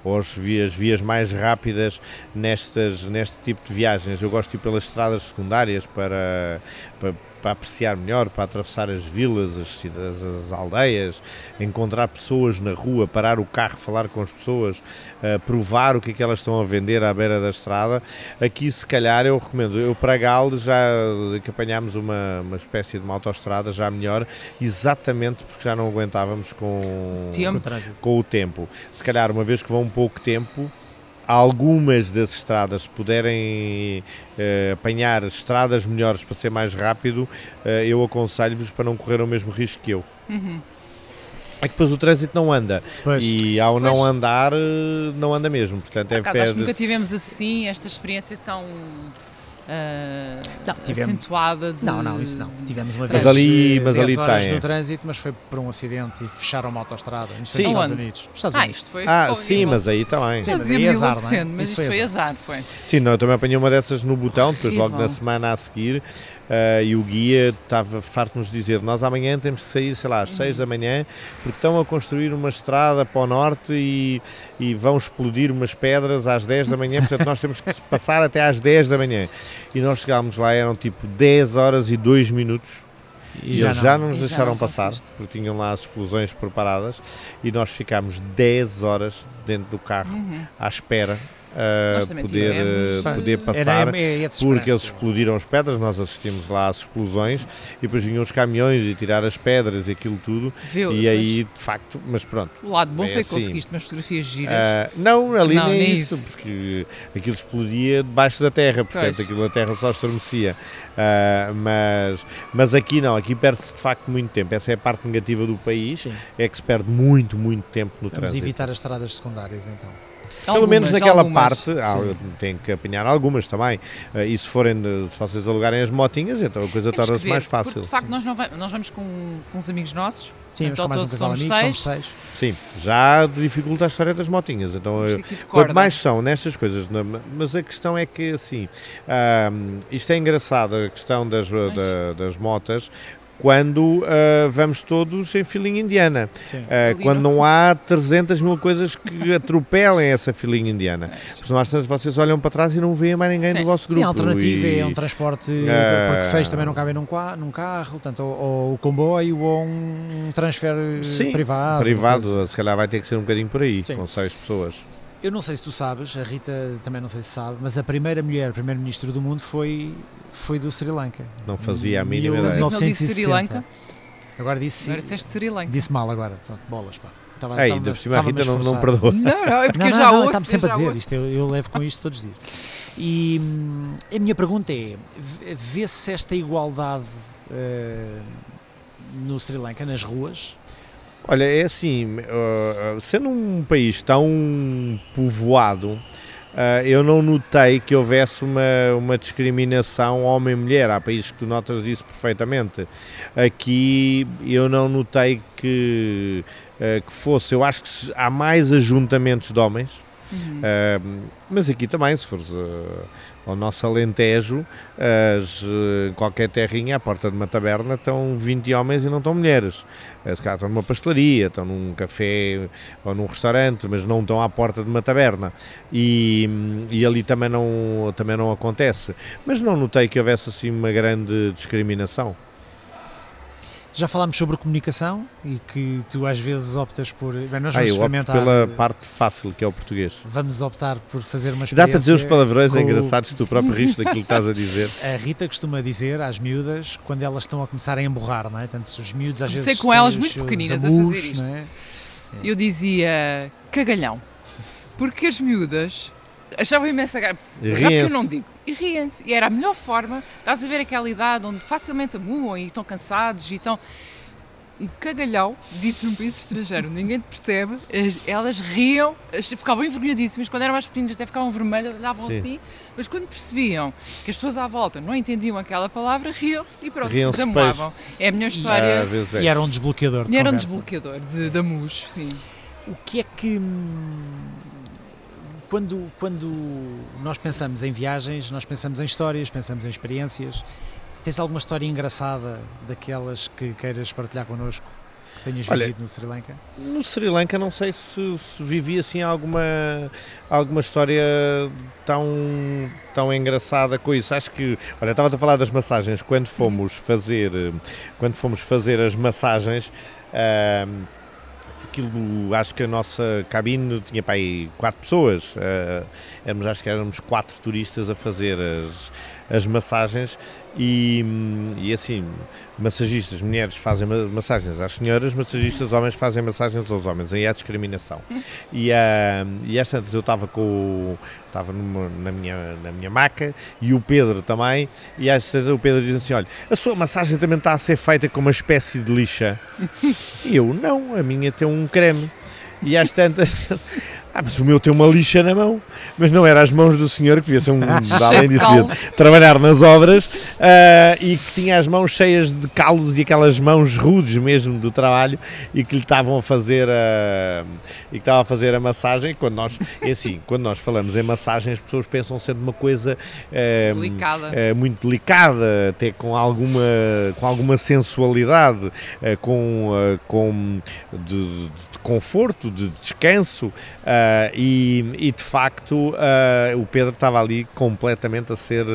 ou as vias, vias mais rápidas nestas, neste tipo de viagens. Eu gosto de ir pelas estradas secundárias para, para para apreciar melhor, para atravessar as vilas, as, as, as, aldeias, encontrar pessoas na rua, parar o carro, falar com as pessoas, uh, provar o que é que elas estão a vender à beira da estrada. Aqui, se calhar, eu recomendo. Eu para Galde já que apanhámos uma, uma espécie de uma autoestrada já melhor, exatamente porque já não aguentávamos com, com, com o tempo. Se calhar, uma vez que vão um pouco tempo algumas das estradas puderem uh, apanhar estradas melhores para ser mais rápido, uh, eu aconselho-vos para não correr o mesmo risco que eu. Uhum. É que depois o trânsito não anda pois. e ao não pois. andar eh, não anda mesmo, portanto é pé de... nunca tivemos assim esta experiência tão uh, não, tivemos, acentuada de... Não, não, isso não. Tivemos uma vez mas ali, mas ali tem. no trânsito, mas foi por um acidente e fecharam uma autostrada nos sim. Estados Unidos. Estados ah, Unidos. Isto foi ah, sim, mas aí também. Sim, mas, aí azar, não é? mas isto foi azar. foi. Sim, não, eu também apanhei uma dessas no botão, depois logo na semana a seguir Uh, e o guia estava farto de nos dizer: Nós amanhã temos que sair, sei lá, às 6 da manhã, porque estão a construir uma estrada para o norte e, e vão explodir umas pedras às 10 da manhã, portanto nós temos que passar até às 10 da manhã. E nós chegámos lá, eram tipo 10 horas e 2 minutos. E, e eles já não nos deixaram não passar, porque tinham lá as explosões preparadas, e nós ficámos 10 horas dentro do carro uhum. à espera uh, poder, uh, poder passar, porque eles explodiram as pedras, nós assistimos lá às explosões e depois vinham os caminhões e tirar as pedras e aquilo tudo. Viu, e aí, de facto, mas pronto. O lado bom é foi que assim. conseguiste umas fotografias giras. Uh, não, ali não, nem, nem isso, isso, porque aquilo explodia debaixo da terra, portanto pois. aquilo a terra só estremecia. Uh, mas, mas aqui não, aqui perde-se de facto muito tempo. Essa é a parte negativa do país, Sim. é que se perde muito, muito tempo no Vamos trânsito. evitar as estradas secundárias então. Pelo algumas, menos naquela algumas, parte, ah, tem que apanhar algumas também. Uh, e se forem, se vocês alugarem as motinhas, então a coisa torna-se mais fácil. Porque, de facto, nós, não vamos, nós vamos com, com uns amigos nossos. Sim, então, mais um casal amigos, seis. somos seis. Sim, já dificulta a história das motinhas. Então, eh, quanto mais são nestas coisas, mas a questão é que, assim, um, isto é engraçado, a questão das, da, das motas, quando uh, vamos todos em filinha indiana. Uh, quando não há 300 mil coisas que atropelem essa filinha indiana. Porque às vezes vocês olham para trás e não veem mais ninguém Sim. do vosso grupo. Sim, a alternativa e... é um transporte, uh, porque seis também não cabem num, num carro, portanto, ou, ou, o comboio ou um transfer Sim, privado. Privado, se calhar vai ter que ser um bocadinho por aí, Sim. com seis pessoas. Eu não sei se tu sabes, a Rita também não sei se sabe, mas a primeira mulher primeiro-ministro do mundo foi, foi do Sri Lanka. Não fazia a mínima ideia. Não disse Sri Lanka? Agora disse Agora disseste Sri Lanka. Disse mal agora, pronto, bolas, pá. Estava, Ei, ainda por cima a Rita não, não perdoa. Não, não, é porque não, eu já não, ouço. Está-me sempre a dizer isto, eu, eu, levo com isto todos os dias. E hum, a minha pergunta é, vê-se esta igualdade uh, no Sri Lanka, nas ruas, Olha, é assim, uh, sendo um país tão povoado, uh, eu não notei que houvesse uma, uma discriminação homem-mulher. Há países que tu notas isso perfeitamente. Aqui eu não notei que, uh, que fosse. Eu acho que há mais ajuntamentos de homens. Uhum. mas aqui também, se fores ao nosso Alentejo, as, eh, qualquer terrinha, à porta de uma taberna, estão 20 homens e não estão mulheres. Eh, se calhar estão numa pastelaria, estão num café ou num restaurante, mas não estão à porta de uma taberna. E, e ali também não, também não acontece. Mas não notei que houvesse assim uma grande discriminação. Já falámos sobre comunicação e que tu às vezes optas por. Bem, nós vamos ah, eu experimentar. pela parte fácil, que é o português. Vamos optar por fazer uma experiência. Dá-te a dizer os palavrões com... engraçados, tu próprio riste daquilo que estás a dizer. A Rita costuma dizer às miúdas quando elas estão a começar a emborrar, não é? Tanto os miúdos às Comecei vezes. com elas muito pequeninas a fazer isto. É? Eu dizia cagalhão. Porque as miúdas achavam imensa graça. Já que eu não digo e riem-se. E era a melhor forma. Estás a ver aquela idade onde facilmente amuam e estão cansados e estão. Um cagalhau, dito num país estrangeiro, ninguém te percebe, elas riam, ficavam envergonhadíssimas, quando eram mais pequenas até ficavam vermelhas, olhavam Sim. assim, mas quando percebiam que as pessoas à volta não entendiam aquela palavra, riam-se e pronto, riam desamoavam. É a minha história. E, é. e era um desbloqueador. De e era um desbloqueador de, de amus, sim. O que é que hum, quando, quando nós pensamos em viagens, nós pensamos em histórias, pensamos em experiências. Tens alguma história engraçada daquelas que queiras partilhar connosco? Que tenhas Olha, vivido no Sri Lanka? No Sri Lanka não sei se, se vivi assim alguma, alguma história tão, tão engraçada com isso. Acho que, olha, estava a falar das massagens, quando fomos fazer, quando fomos fazer as massagens, ahm, aquilo, acho que a nossa cabine tinha para aí quatro pessoas, ah, éramos, acho que éramos quatro turistas a fazer as, as massagens e, hum, e assim, massagistas, mulheres fazem ma- massagens às senhoras, massagistas, homens fazem massagens aos homens, aí há discriminação. E, ah, e às tantas eu estava com o- estava na, minha, na minha maca e o Pedro também, e às tantas o Pedro diz assim, olha, a sua massagem também está a ser feita com uma espécie de lixa. E eu, não, a minha tem um creme. E às tantas, ah, mas o meu tem uma lixa na mão. Mas não era as mãos do senhor, que devia ser um, além disso, devia trabalhar nas obras, ah, e que tinha as mãos cheias de calos e aquelas mãos rudes mesmo do trabalho, e que lhe estavam a fazer a, e que estava a fazer a massagem. Quando nós, é assim, quando nós falamos em massagem, as pessoas pensam sempre uma coisa ah, Delicada. eh, muito delicada, até com alguma, com alguma sensualidade, com, com de, de conforto, de descanso, ah, e, e de facto ah, o Pedro estava ali completamente a ser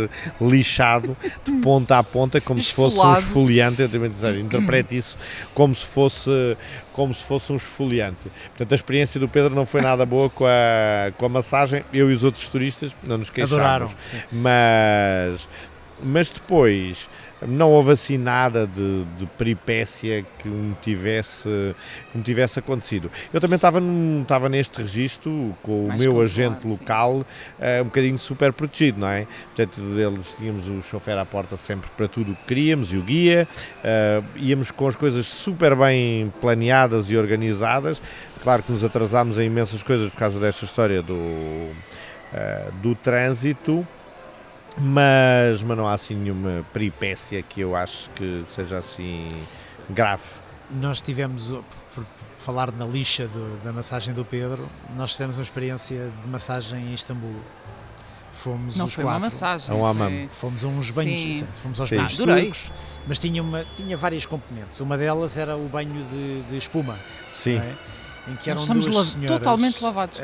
lixado de ponta a ponta, como se fosse um Esfolado. esfoliante. Eu também dizer, interprete isso como se fosse como se fosse um esfoliante. Portanto, a experiência do Pedro não foi nada boa com a, com a massagem. Eu e os outros turistas não nos queixámos Adoraram. mas, mas depois não houve assim nada de, de peripécia que me, tivesse, que me tivesse acontecido. Eu também estava, num, estava neste registro com o Mais meu controlado, agente local eh, um bocadinho super protegido, não é? Portanto, eles tínhamos o chofer à porta sempre para tudo o que queríamos e o guia, eh, íamos com as coisas super bem planeadas e organizadas. Claro que nos atrasámos em imensas coisas por causa desta história do, eh, do trânsito, mas, mas não há assim nenhuma peripécia que eu acho que seja assim grave. Nós tivemos, uh, por falar na lixa do- da massagem do Pedro, nós tivemos uma experiência de massagem em Istambul. Fomos Não os foi quatro. uma massagem. É um foi- Fomos a uns banhos, Sim. sim, fomos aos Sim. banhos Ah, turcos, mas tinha, uma, tinha várias componentes. Uma delas era o banho de, de espuma, Sim. é? em que eram Nós duas senhoras, totalmente lavados.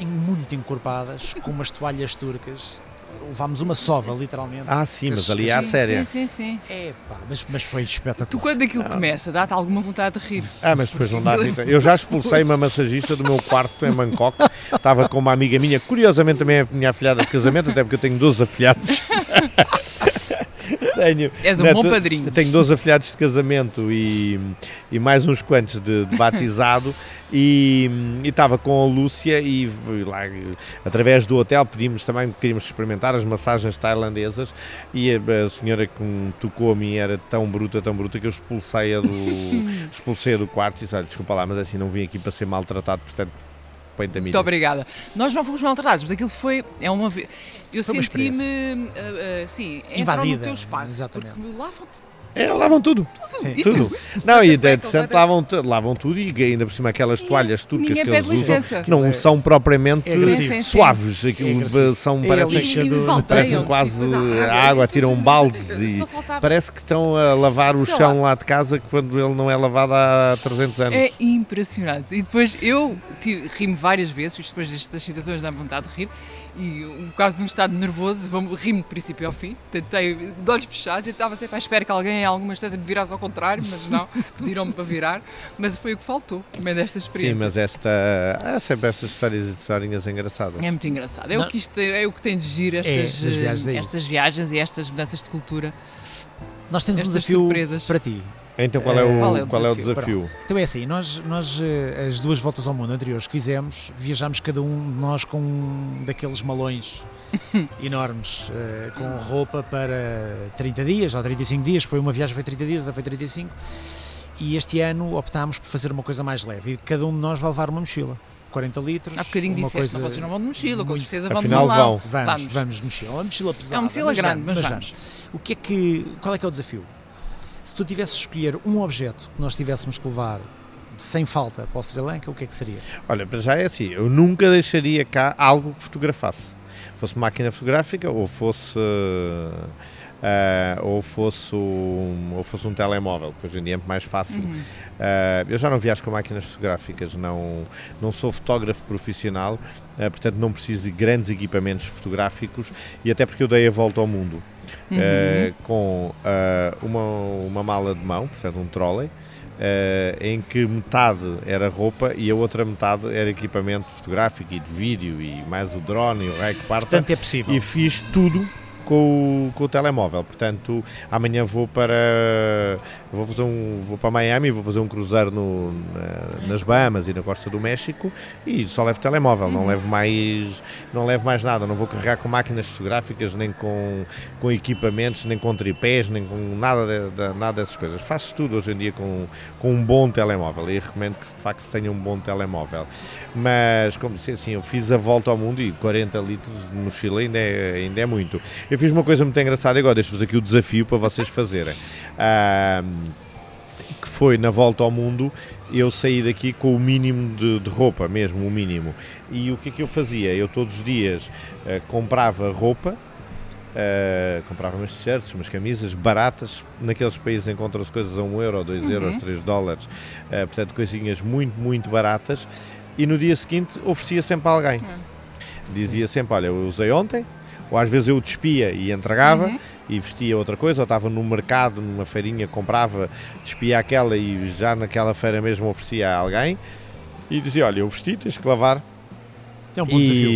em- muito encorpadas, com umas toalhas turcas. Levámos uma sova, literalmente. Ah, sim, mas ali há a séria. Sim, sim, sim. É pá, mas, mas foi espetacular. Tu, quando aquilo começa, dá-te alguma vontade de rir. Ah, mas depois não dá. Eu já expulsei uma massagista do meu quarto em Bangkok. Estava com uma amiga minha, curiosamente também é a minha afilhada de casamento, até porque eu tenho 12 afilhados. tenho, És um Neto, bom padrinho. Eu tenho 12 afilhados de casamento e, e mais uns quantos de, de batizado. E estava com a Lúcia e lá, através do hotel pedimos também, queríamos experimentar as massagens tailandesas e a, a senhora que me tocou a mim era tão bruta, tão bruta que eu expulsei-a do, expulsei do quarto e disse, "Olha, desculpa lá, mas assim não vim aqui para ser maltratado, portanto põe-te a mim. Muito obrigada. Nós não fomos maltratados, mas aquilo foi. É uma, eu senti-me. ah, ah, sim, entram no Invadida, teu espaço. exatamente. Porque lá É, lavam tudo, Sim. Tudo. tu? Não, e de sempre lavam, lavam tudo e ainda por cima aquelas toalhas turcas que eles usam licença. não são propriamente É. Sim, sim. suaves, É aquilo são, É parecem, parecem sim, quase depois a água, tu- tiram baldes e parece que estão a lavar o Sei chão lá de casa quando ele não é lavado há 300 anos. É impressionante. E depois eu ri-me várias vezes, depois destas situações dá-me vontade de rir, e um caso de um estado nervoso, ri-me de princípio ao fim, tentei de olhos fechados, eu estava sempre à espera que alguém em alguma instância me virasse ao contrário, mas não, pediram-me para virar, mas foi o que faltou, também desta Sim, experiência. mas esta. Há sempre estas histórias e historinhas engraçadas. É muito engraçado. É Não. o, que isto, é o que tem de giro estas, as viagens é eh, estas viagens e estas mudanças de cultura. Nós temos um desafio surpresas. para ti. Então qual é o, Qual é o qual é o desafio? desafio? Pronto. Então é assim, nós, nós eh, as duas voltas ao mundo anteriores que fizemos, viajámos cada um de nós com um daqueles malões enormes, eh, com roupa para 30 dias ou 35 dias, foi uma viagem foi 30 dias, outra foi 35, e este ano optámos por fazer uma coisa mais leve, e cada um de nós vai levar uma mochila, 40 litros, Há bocadinho uma disseste, coisa... mas vocês não vão de mochila, com certeza vão de Afinal malão. vão. Vamos, Vamos. vamos, de mochila, é uma mochila pesada. É uma mochila grande, mas vamos. O que é que, qual é que é o desafio? Se tu tivesses de escolher um objeto que nós tivéssemos que levar sem falta para o Sri Lanka, o que é que seria? Olha, para já é assim, eu nunca deixaria cá algo que fotografasse. Fosse máquina fotográfica ou fosse uh, ou, fosse um, ou fosse um telemóvel, que hoje em dia é mais fácil. Uhum. Uh, eu já não viajo com máquinas fotográficas, não, não sou fotógrafo profissional, uh, portanto não preciso de grandes equipamentos fotográficos e até porque eu dei a volta ao mundo. Uhum. com uma, uma mala de mão, portanto um trolley, Uh, em que metade era roupa e a outra metade era equipamento fotográfico e de vídeo e mais o drone e o raio que parta. Portanto, é possível. E fiz tudo com o, com o telemóvel. Portanto, amanhã vou para vou fazer um vou para Miami, vou fazer um cruzeiro no, na, nas Bahamas e na costa do México e só levo telemóvel, não uhum. levo mais não levo mais nada, não vou carregar com máquinas fotográficas, nem com, com equipamentos, nem com tripés, nem com nada de, de, nada dessas coisas. Faço tudo hoje em dia com, com um bom telemóvel e recomendo que de facto se tenha um bom telemóvel. Mas como disse assim, eu fiz a volta ao mundo e 40 litros de mochila ainda é, ainda é muito. Eu eu fiz uma coisa muito engraçada agora, deixo-vos aqui o desafio para vocês fazerem. que foi na volta ao mundo, eu saí daqui com o mínimo de, de, roupa, mesmo o mínimo. E o que é que eu fazia? Eu todos os dias uh, comprava roupa, uh, comprava umas t-shirts, umas camisas baratas. Naqueles países encontram-se coisas a 1 euro, 2 uhum. euros, 3 dólares, uh, portanto, coisinhas muito, muito baratas. E no dia seguinte oferecia sempre a alguém. Uhum. Dizia sempre: Olha, eu usei ontem, ou às vezes eu despia e entregava uhum. e vestia outra coisa, ou estava no mercado, numa feirinha, comprava, despia aquela e já naquela feira mesmo oferecia a alguém e dizia, olha, eu vesti, tens que lavar. É um bom e, desafio.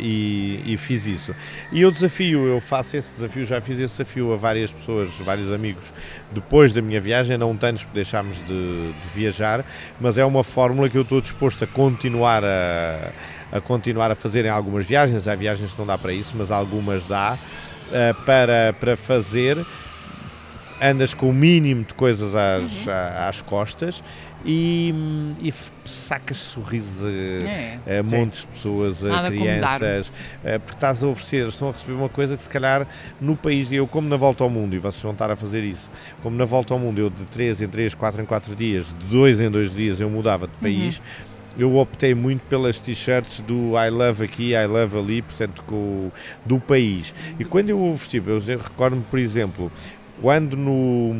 E, e, fiz isso. E o desafio, eu faço esse desafio, já fiz esse desafio a várias pessoas, vários amigos, depois da minha viagem, não tantos porque deixámos de, de viajar, mas é uma fórmula que eu estou disposto a continuar a a continuar a fazerem algumas viagens. Há viagens que não dá para isso, mas algumas dá uh, para, para fazer. Andas com o mínimo de coisas às, uhum. às costas e, e sacas sorrisos a, é. a montes de pessoas, a Nada crianças, uh, porque estás a oferecer, estão a receber uma coisa que se calhar no país, eu como na volta ao mundo, e vocês vão estar a fazer isso, como na volta ao mundo, eu de 3 em 3, 4 em 4 dias, de 2 em 2 dias eu mudava de país. Uhum eu optei muito pelas t-shirts do I Love aqui, I Love ali, portanto, com, do país. E quando eu vesti, eu recordo-me, por exemplo, quando no,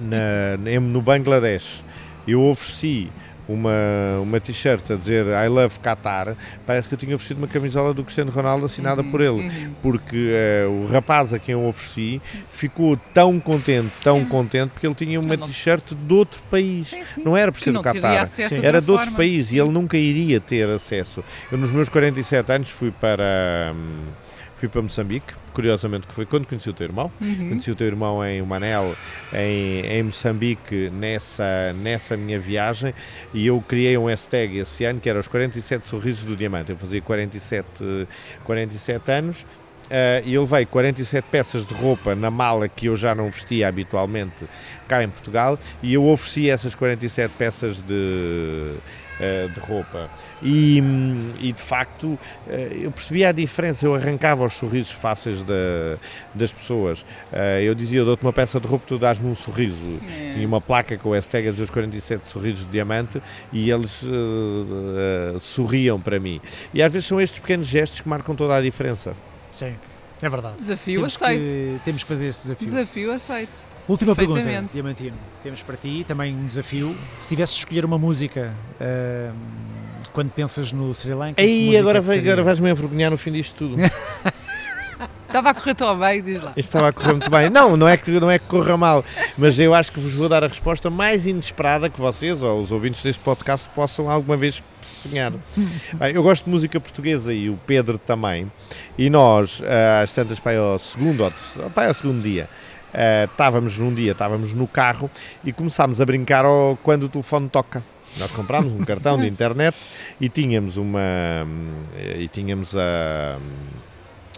na, no Bangladesh eu ofereci uma, uma t-shirt a dizer I love Qatar, parece que eu tinha oferecido uma camisola do Cristiano Ronaldo assinada uhum, por ele, uhum. porque uh, o rapaz a quem eu ofereci ficou tão contente, tão uhum. contente, porque ele tinha uma t-shirt de outro país, sim, sim. não era por ser do Qatar, era de outro forma. país e ele nunca iria ter acesso. Eu nos meus 47 anos fui para... Hum, fui para Moçambique, curiosamente que foi quando conheci o teu irmão, uhum. conheci o teu irmão em Manel, em, em Moçambique, nessa, nessa minha viagem, e eu criei um hashtag esse ano que era os 47 sorrisos do diamante, eu fazia 47, 47 anos, Uh, e eu levei 47 peças de roupa na mala que eu já não vestia habitualmente cá em Portugal e eu ofereci essas 47 peças de, uh, de roupa. E, e de facto uh, eu percebia a diferença, eu arrancava os sorrisos fáceis de, das pessoas. eu dizia, eu dou-te uma peça de roupa, tu dás-me um sorriso. É. Tinha uma placa com o hashtag dos 47 sorrisos de diamante e eles sorriam para mim. E às vezes são estes pequenos gestos que marcam toda a diferença. Sim, é verdade. Desafio temos aceito. Que, temos que fazer esse desafio. Desafio aceito. Última pergunta, Diamantino. Temos para ti também um desafio. Se tivesses de escolher uma música uh, quando pensas no Sri Lanka. Aí agora, vai, agora vais-me envergonhar no fim disto tudo. Estava a correr tão bem, diz lá. Estava a correr muito bem. Não, não é, que, não é que corra mal, mas eu acho que vos vou dar a resposta mais inesperada que vocês ou os ouvintes deste podcast possam alguma vez sonhar. eu gosto de música portuguesa e o Pedro também. E nós, eh, às tantas, para o segundo, para o segundo dia, uh, estávamos num dia, estávamos no carro e começámos a brincar ao, quando o telefone toca. Nós comprámos um cartão de internet e tínhamos uma e tínhamos a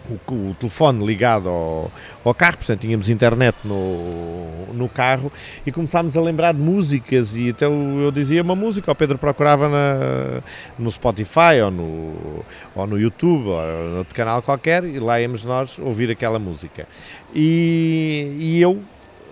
o, o, telefone ligado ao, ao, carro, portanto tínhamos internet no, no carro e começámos a lembrar de músicas e então eu dizia uma música, o Pedro procurava na, no Spotify ou no, ou no YouTube ou no outro canal qualquer e lá íamos nós ouvir aquela música. E, e eu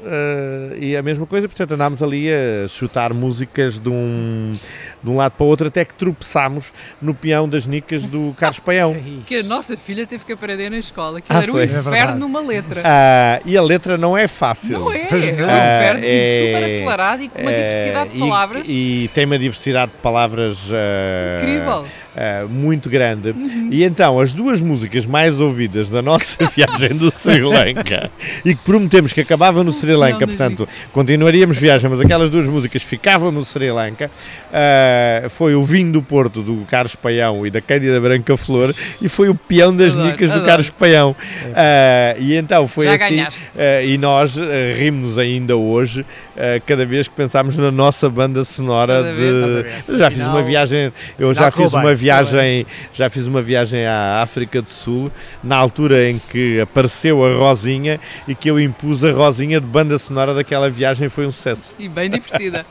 eh, e a mesma coisa, portanto andámos ali a chutar músicas de um, de um lado para o outro até que tropeçámos no peão das nicas do Carlos Paião. Que a nossa filha teve que aprender na escola, que Ah, era um foi. É inferno numa letra. Ah, e a letra não é fácil. Não é, é um inferno Ah, e é- super acelerado e com uma diversidade de e- palavras E, tem uma diversidade de palavras ah, incrível. Ah, muito grande. Uhum. E então, as duas músicas mais ouvidas da nossa viagem do Sri Lanka e que prometemos que acabava no Sri Lanka, Não, portanto, continuaríamos viagem, mas aquelas duas músicas ficavam no Sri Lanka, ah, foi o Vinho do Porto do Carlos Paião e da Cândida Branca Flor e foi o Peão das Adoro, Nicas do adoro. Carlos Paião. Ah, e então foi Já assim. Uh, e nós uh, rimos ainda hoje, uh, cada vez que pensamos na nossa banda sonora de. ver. Já fiz uma viagem, eu já fiz uma correu viagem, já fiz uma viagem à África do Sul, na altura em que apareceu a Rosinha e que eu impus a Rosinha de banda sonora daquela viagem foi um sucesso. E bem divertida.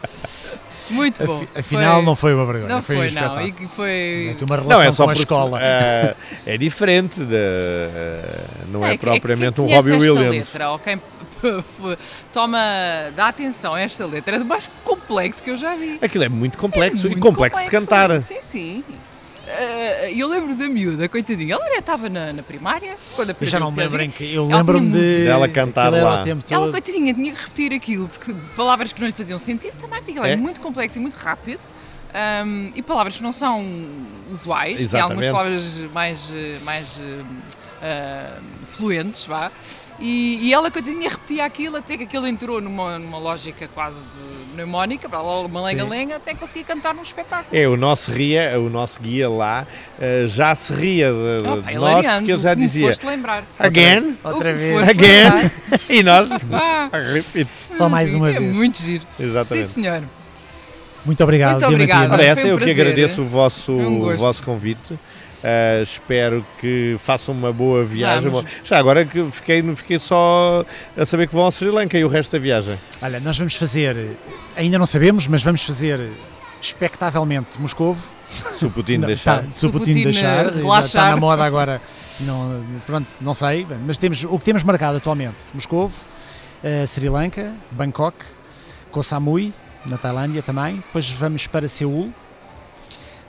Muito bom. Afi- Afinal, Foi- não foi uma vergonha. Não foi, foi, um não. E que foi. Uma Não, relação é só com a escola. uh, é diferente, de, uh, não é, que- propriamente quem um Robbie esta Williams. Letra, quem toma, dá atenção a esta letra, é do mais complexo que eu já vi. Aquilo é muito complexo É e muito complexo, de cantar. Sim, sim. Eh, eu lembro da miúda, coitadinha. Ela estava na, na primária, quando Eu aprendeu já não me lembro em que. Eu Ela lembro-me de. Dela cantar lá. Ela, coitadinha, tinha que repetir aquilo, porque palavras que não lhe faziam sentido também, porque ela é, É? muito complexo e muito rápido. ahm, e palavras que não são usuais, tem Exatamente. algumas palavras mais, mais ah, fluentes, vá. E, e ela, coitadinha, repetia aquilo até que aquilo entrou numa, numa lógica quase de mnemónica, para lá, uma lenga-lenga, até conseguir cantar num espetáculo. É, o nosso, ria, o nosso guia lá eh, já se ria de, de Opa, nós hilariante, porque ele já que dizia foste lembrar. again, Outra que vez. Again. e nós Ah. Só mais uma é vez. muito giro. Sim, Exatamente. senhor. Muito obrigado, Muito. Ora, essa um eu que prazer. agradeço o vosso, Foi um o vosso convite. Eh, espero que façam uma boa viagem. Vamos. Já agora que fiquei, fiquei só a saber que vão ao Sri Lanka e o resto da viagem. Olha, nós vamos fazer, ainda não sabemos, mas vamos fazer expectavelmente Moscovo. Se o Putin Não, deixar. tá, se o Putin Putin, deixar, eh, já relaxar. está na moda agora. Não, pronto, não sei, mas temos, o que temos marcado atualmente: Moscovo, eh, Sri Lanka, Bangkok, Koh Samui, na Tailândia também. Depois vamos para Seul.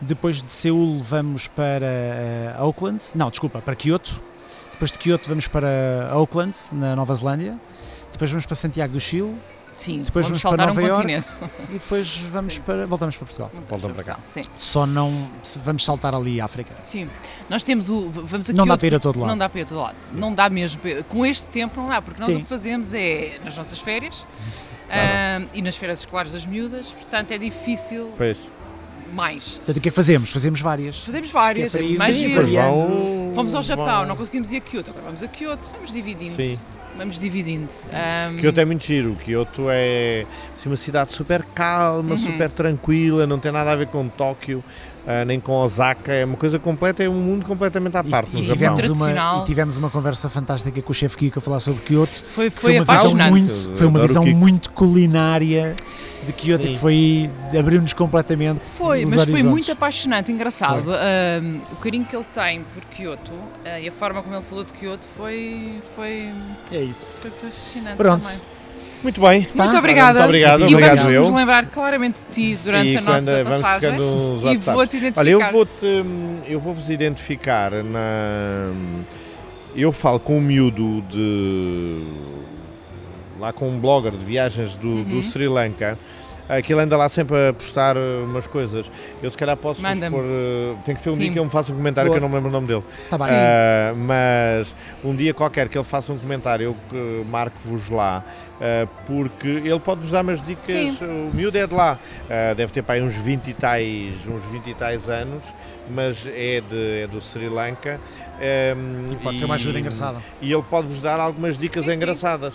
Depois de Seul vamos para eh, Auckland, não, desculpa, para Kyoto. Depois de Kyoto vamos para Auckland, na Nova Zelândia. Depois vamos para Santiago do Chile Sim, Depois vamos vamos para saltar um Nova Iorque. continente. e depois vamos Sim. para, voltamos para Portugal. Voltam para cá. Sim, Só não vamos saltar ali à África. sim. Nós temos o. Vamos aqui Não dá para ir a todo lado. Não dá para ir a todo lado. Não dá mesmo. Com este tempo não dá, porque nós Sim. o que fazemos é nas nossas férias Tá ahm, e nas férias escolares das miúdas, portanto é difícil Pois. Mais. Portanto, o que é que fazemos? Fazemos várias. Fazemos várias, Que é ir mais giro. Vão- Fomos ao Japão, vão- não conseguimos ir a Kyoto, agora vamos a Kyoto, vamos dividindo. Sim. Vamos dividindo. Ahm, Kyoto é muito giro. Kyoto é assim, uma cidade super calma, Uhum. super tranquila, não tem nada a ver com Tóquio, ah, nem com Osaka. É uma coisa completa, é um mundo completamente à parte e, no e tivemos uma, e tivemos uma conversa fantástica com o chefe Kiko a falar sobre Kyoto. foi, que foi uma visão apaixonante. muito, foi uma visão muito culinária de Kyoto Sim. que foi abriu-nos completamente Foi, mas foi horizontes. muito apaixonante, engraçado. Ahm, o carinho que ele tem por Kyoto ah, e a forma como ele falou de Kyoto foi, foi, É isso. foi fascinante. Pronto. também. Muito bem. Tá? Muito obrigada. Muito obrigado, e obrigado vamos eu. nos lembrar claramente de ti durante e a nossa passagem. E vou-te identificar. Olha, eu vou-te, eu vou-vos identificar na. Eu falo com um miúdo de. lá com um blogger de viagens do, do Uhum. Sri Lanka. Que ele anda lá sempre a postar uh, umas coisas. Eu se calhar posso pôr. uh, Tem que ser um Sim. dia que ele me faça um comentário Boa. que eu não me lembro o nome dele. Está bem. Ah, mas um dia qualquer que ele faça um comentário, eu marco-vos lá, porque ele pode-vos dar umas dicas. Sim. O miúdo é de lá, deve ter para aí uns 20 e tais, uns 20 e tais anos, mas é, de, é do Sri Lanka. Ahm, e pode ser uma ajuda engraçada. E ele pode-vos dar algumas dicas Sim, sim. engraçadas.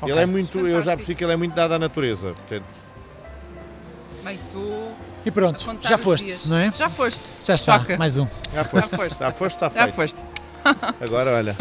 Ok. Ele é muito, eu já percebi que ele é muito dado à natureza. Portanto, Bem, tu E pronto, já os foste, dias. não é? Já foste. Já está, Choca. mais um. já foste, Já foste. já foste, está Já foste. Agora olha.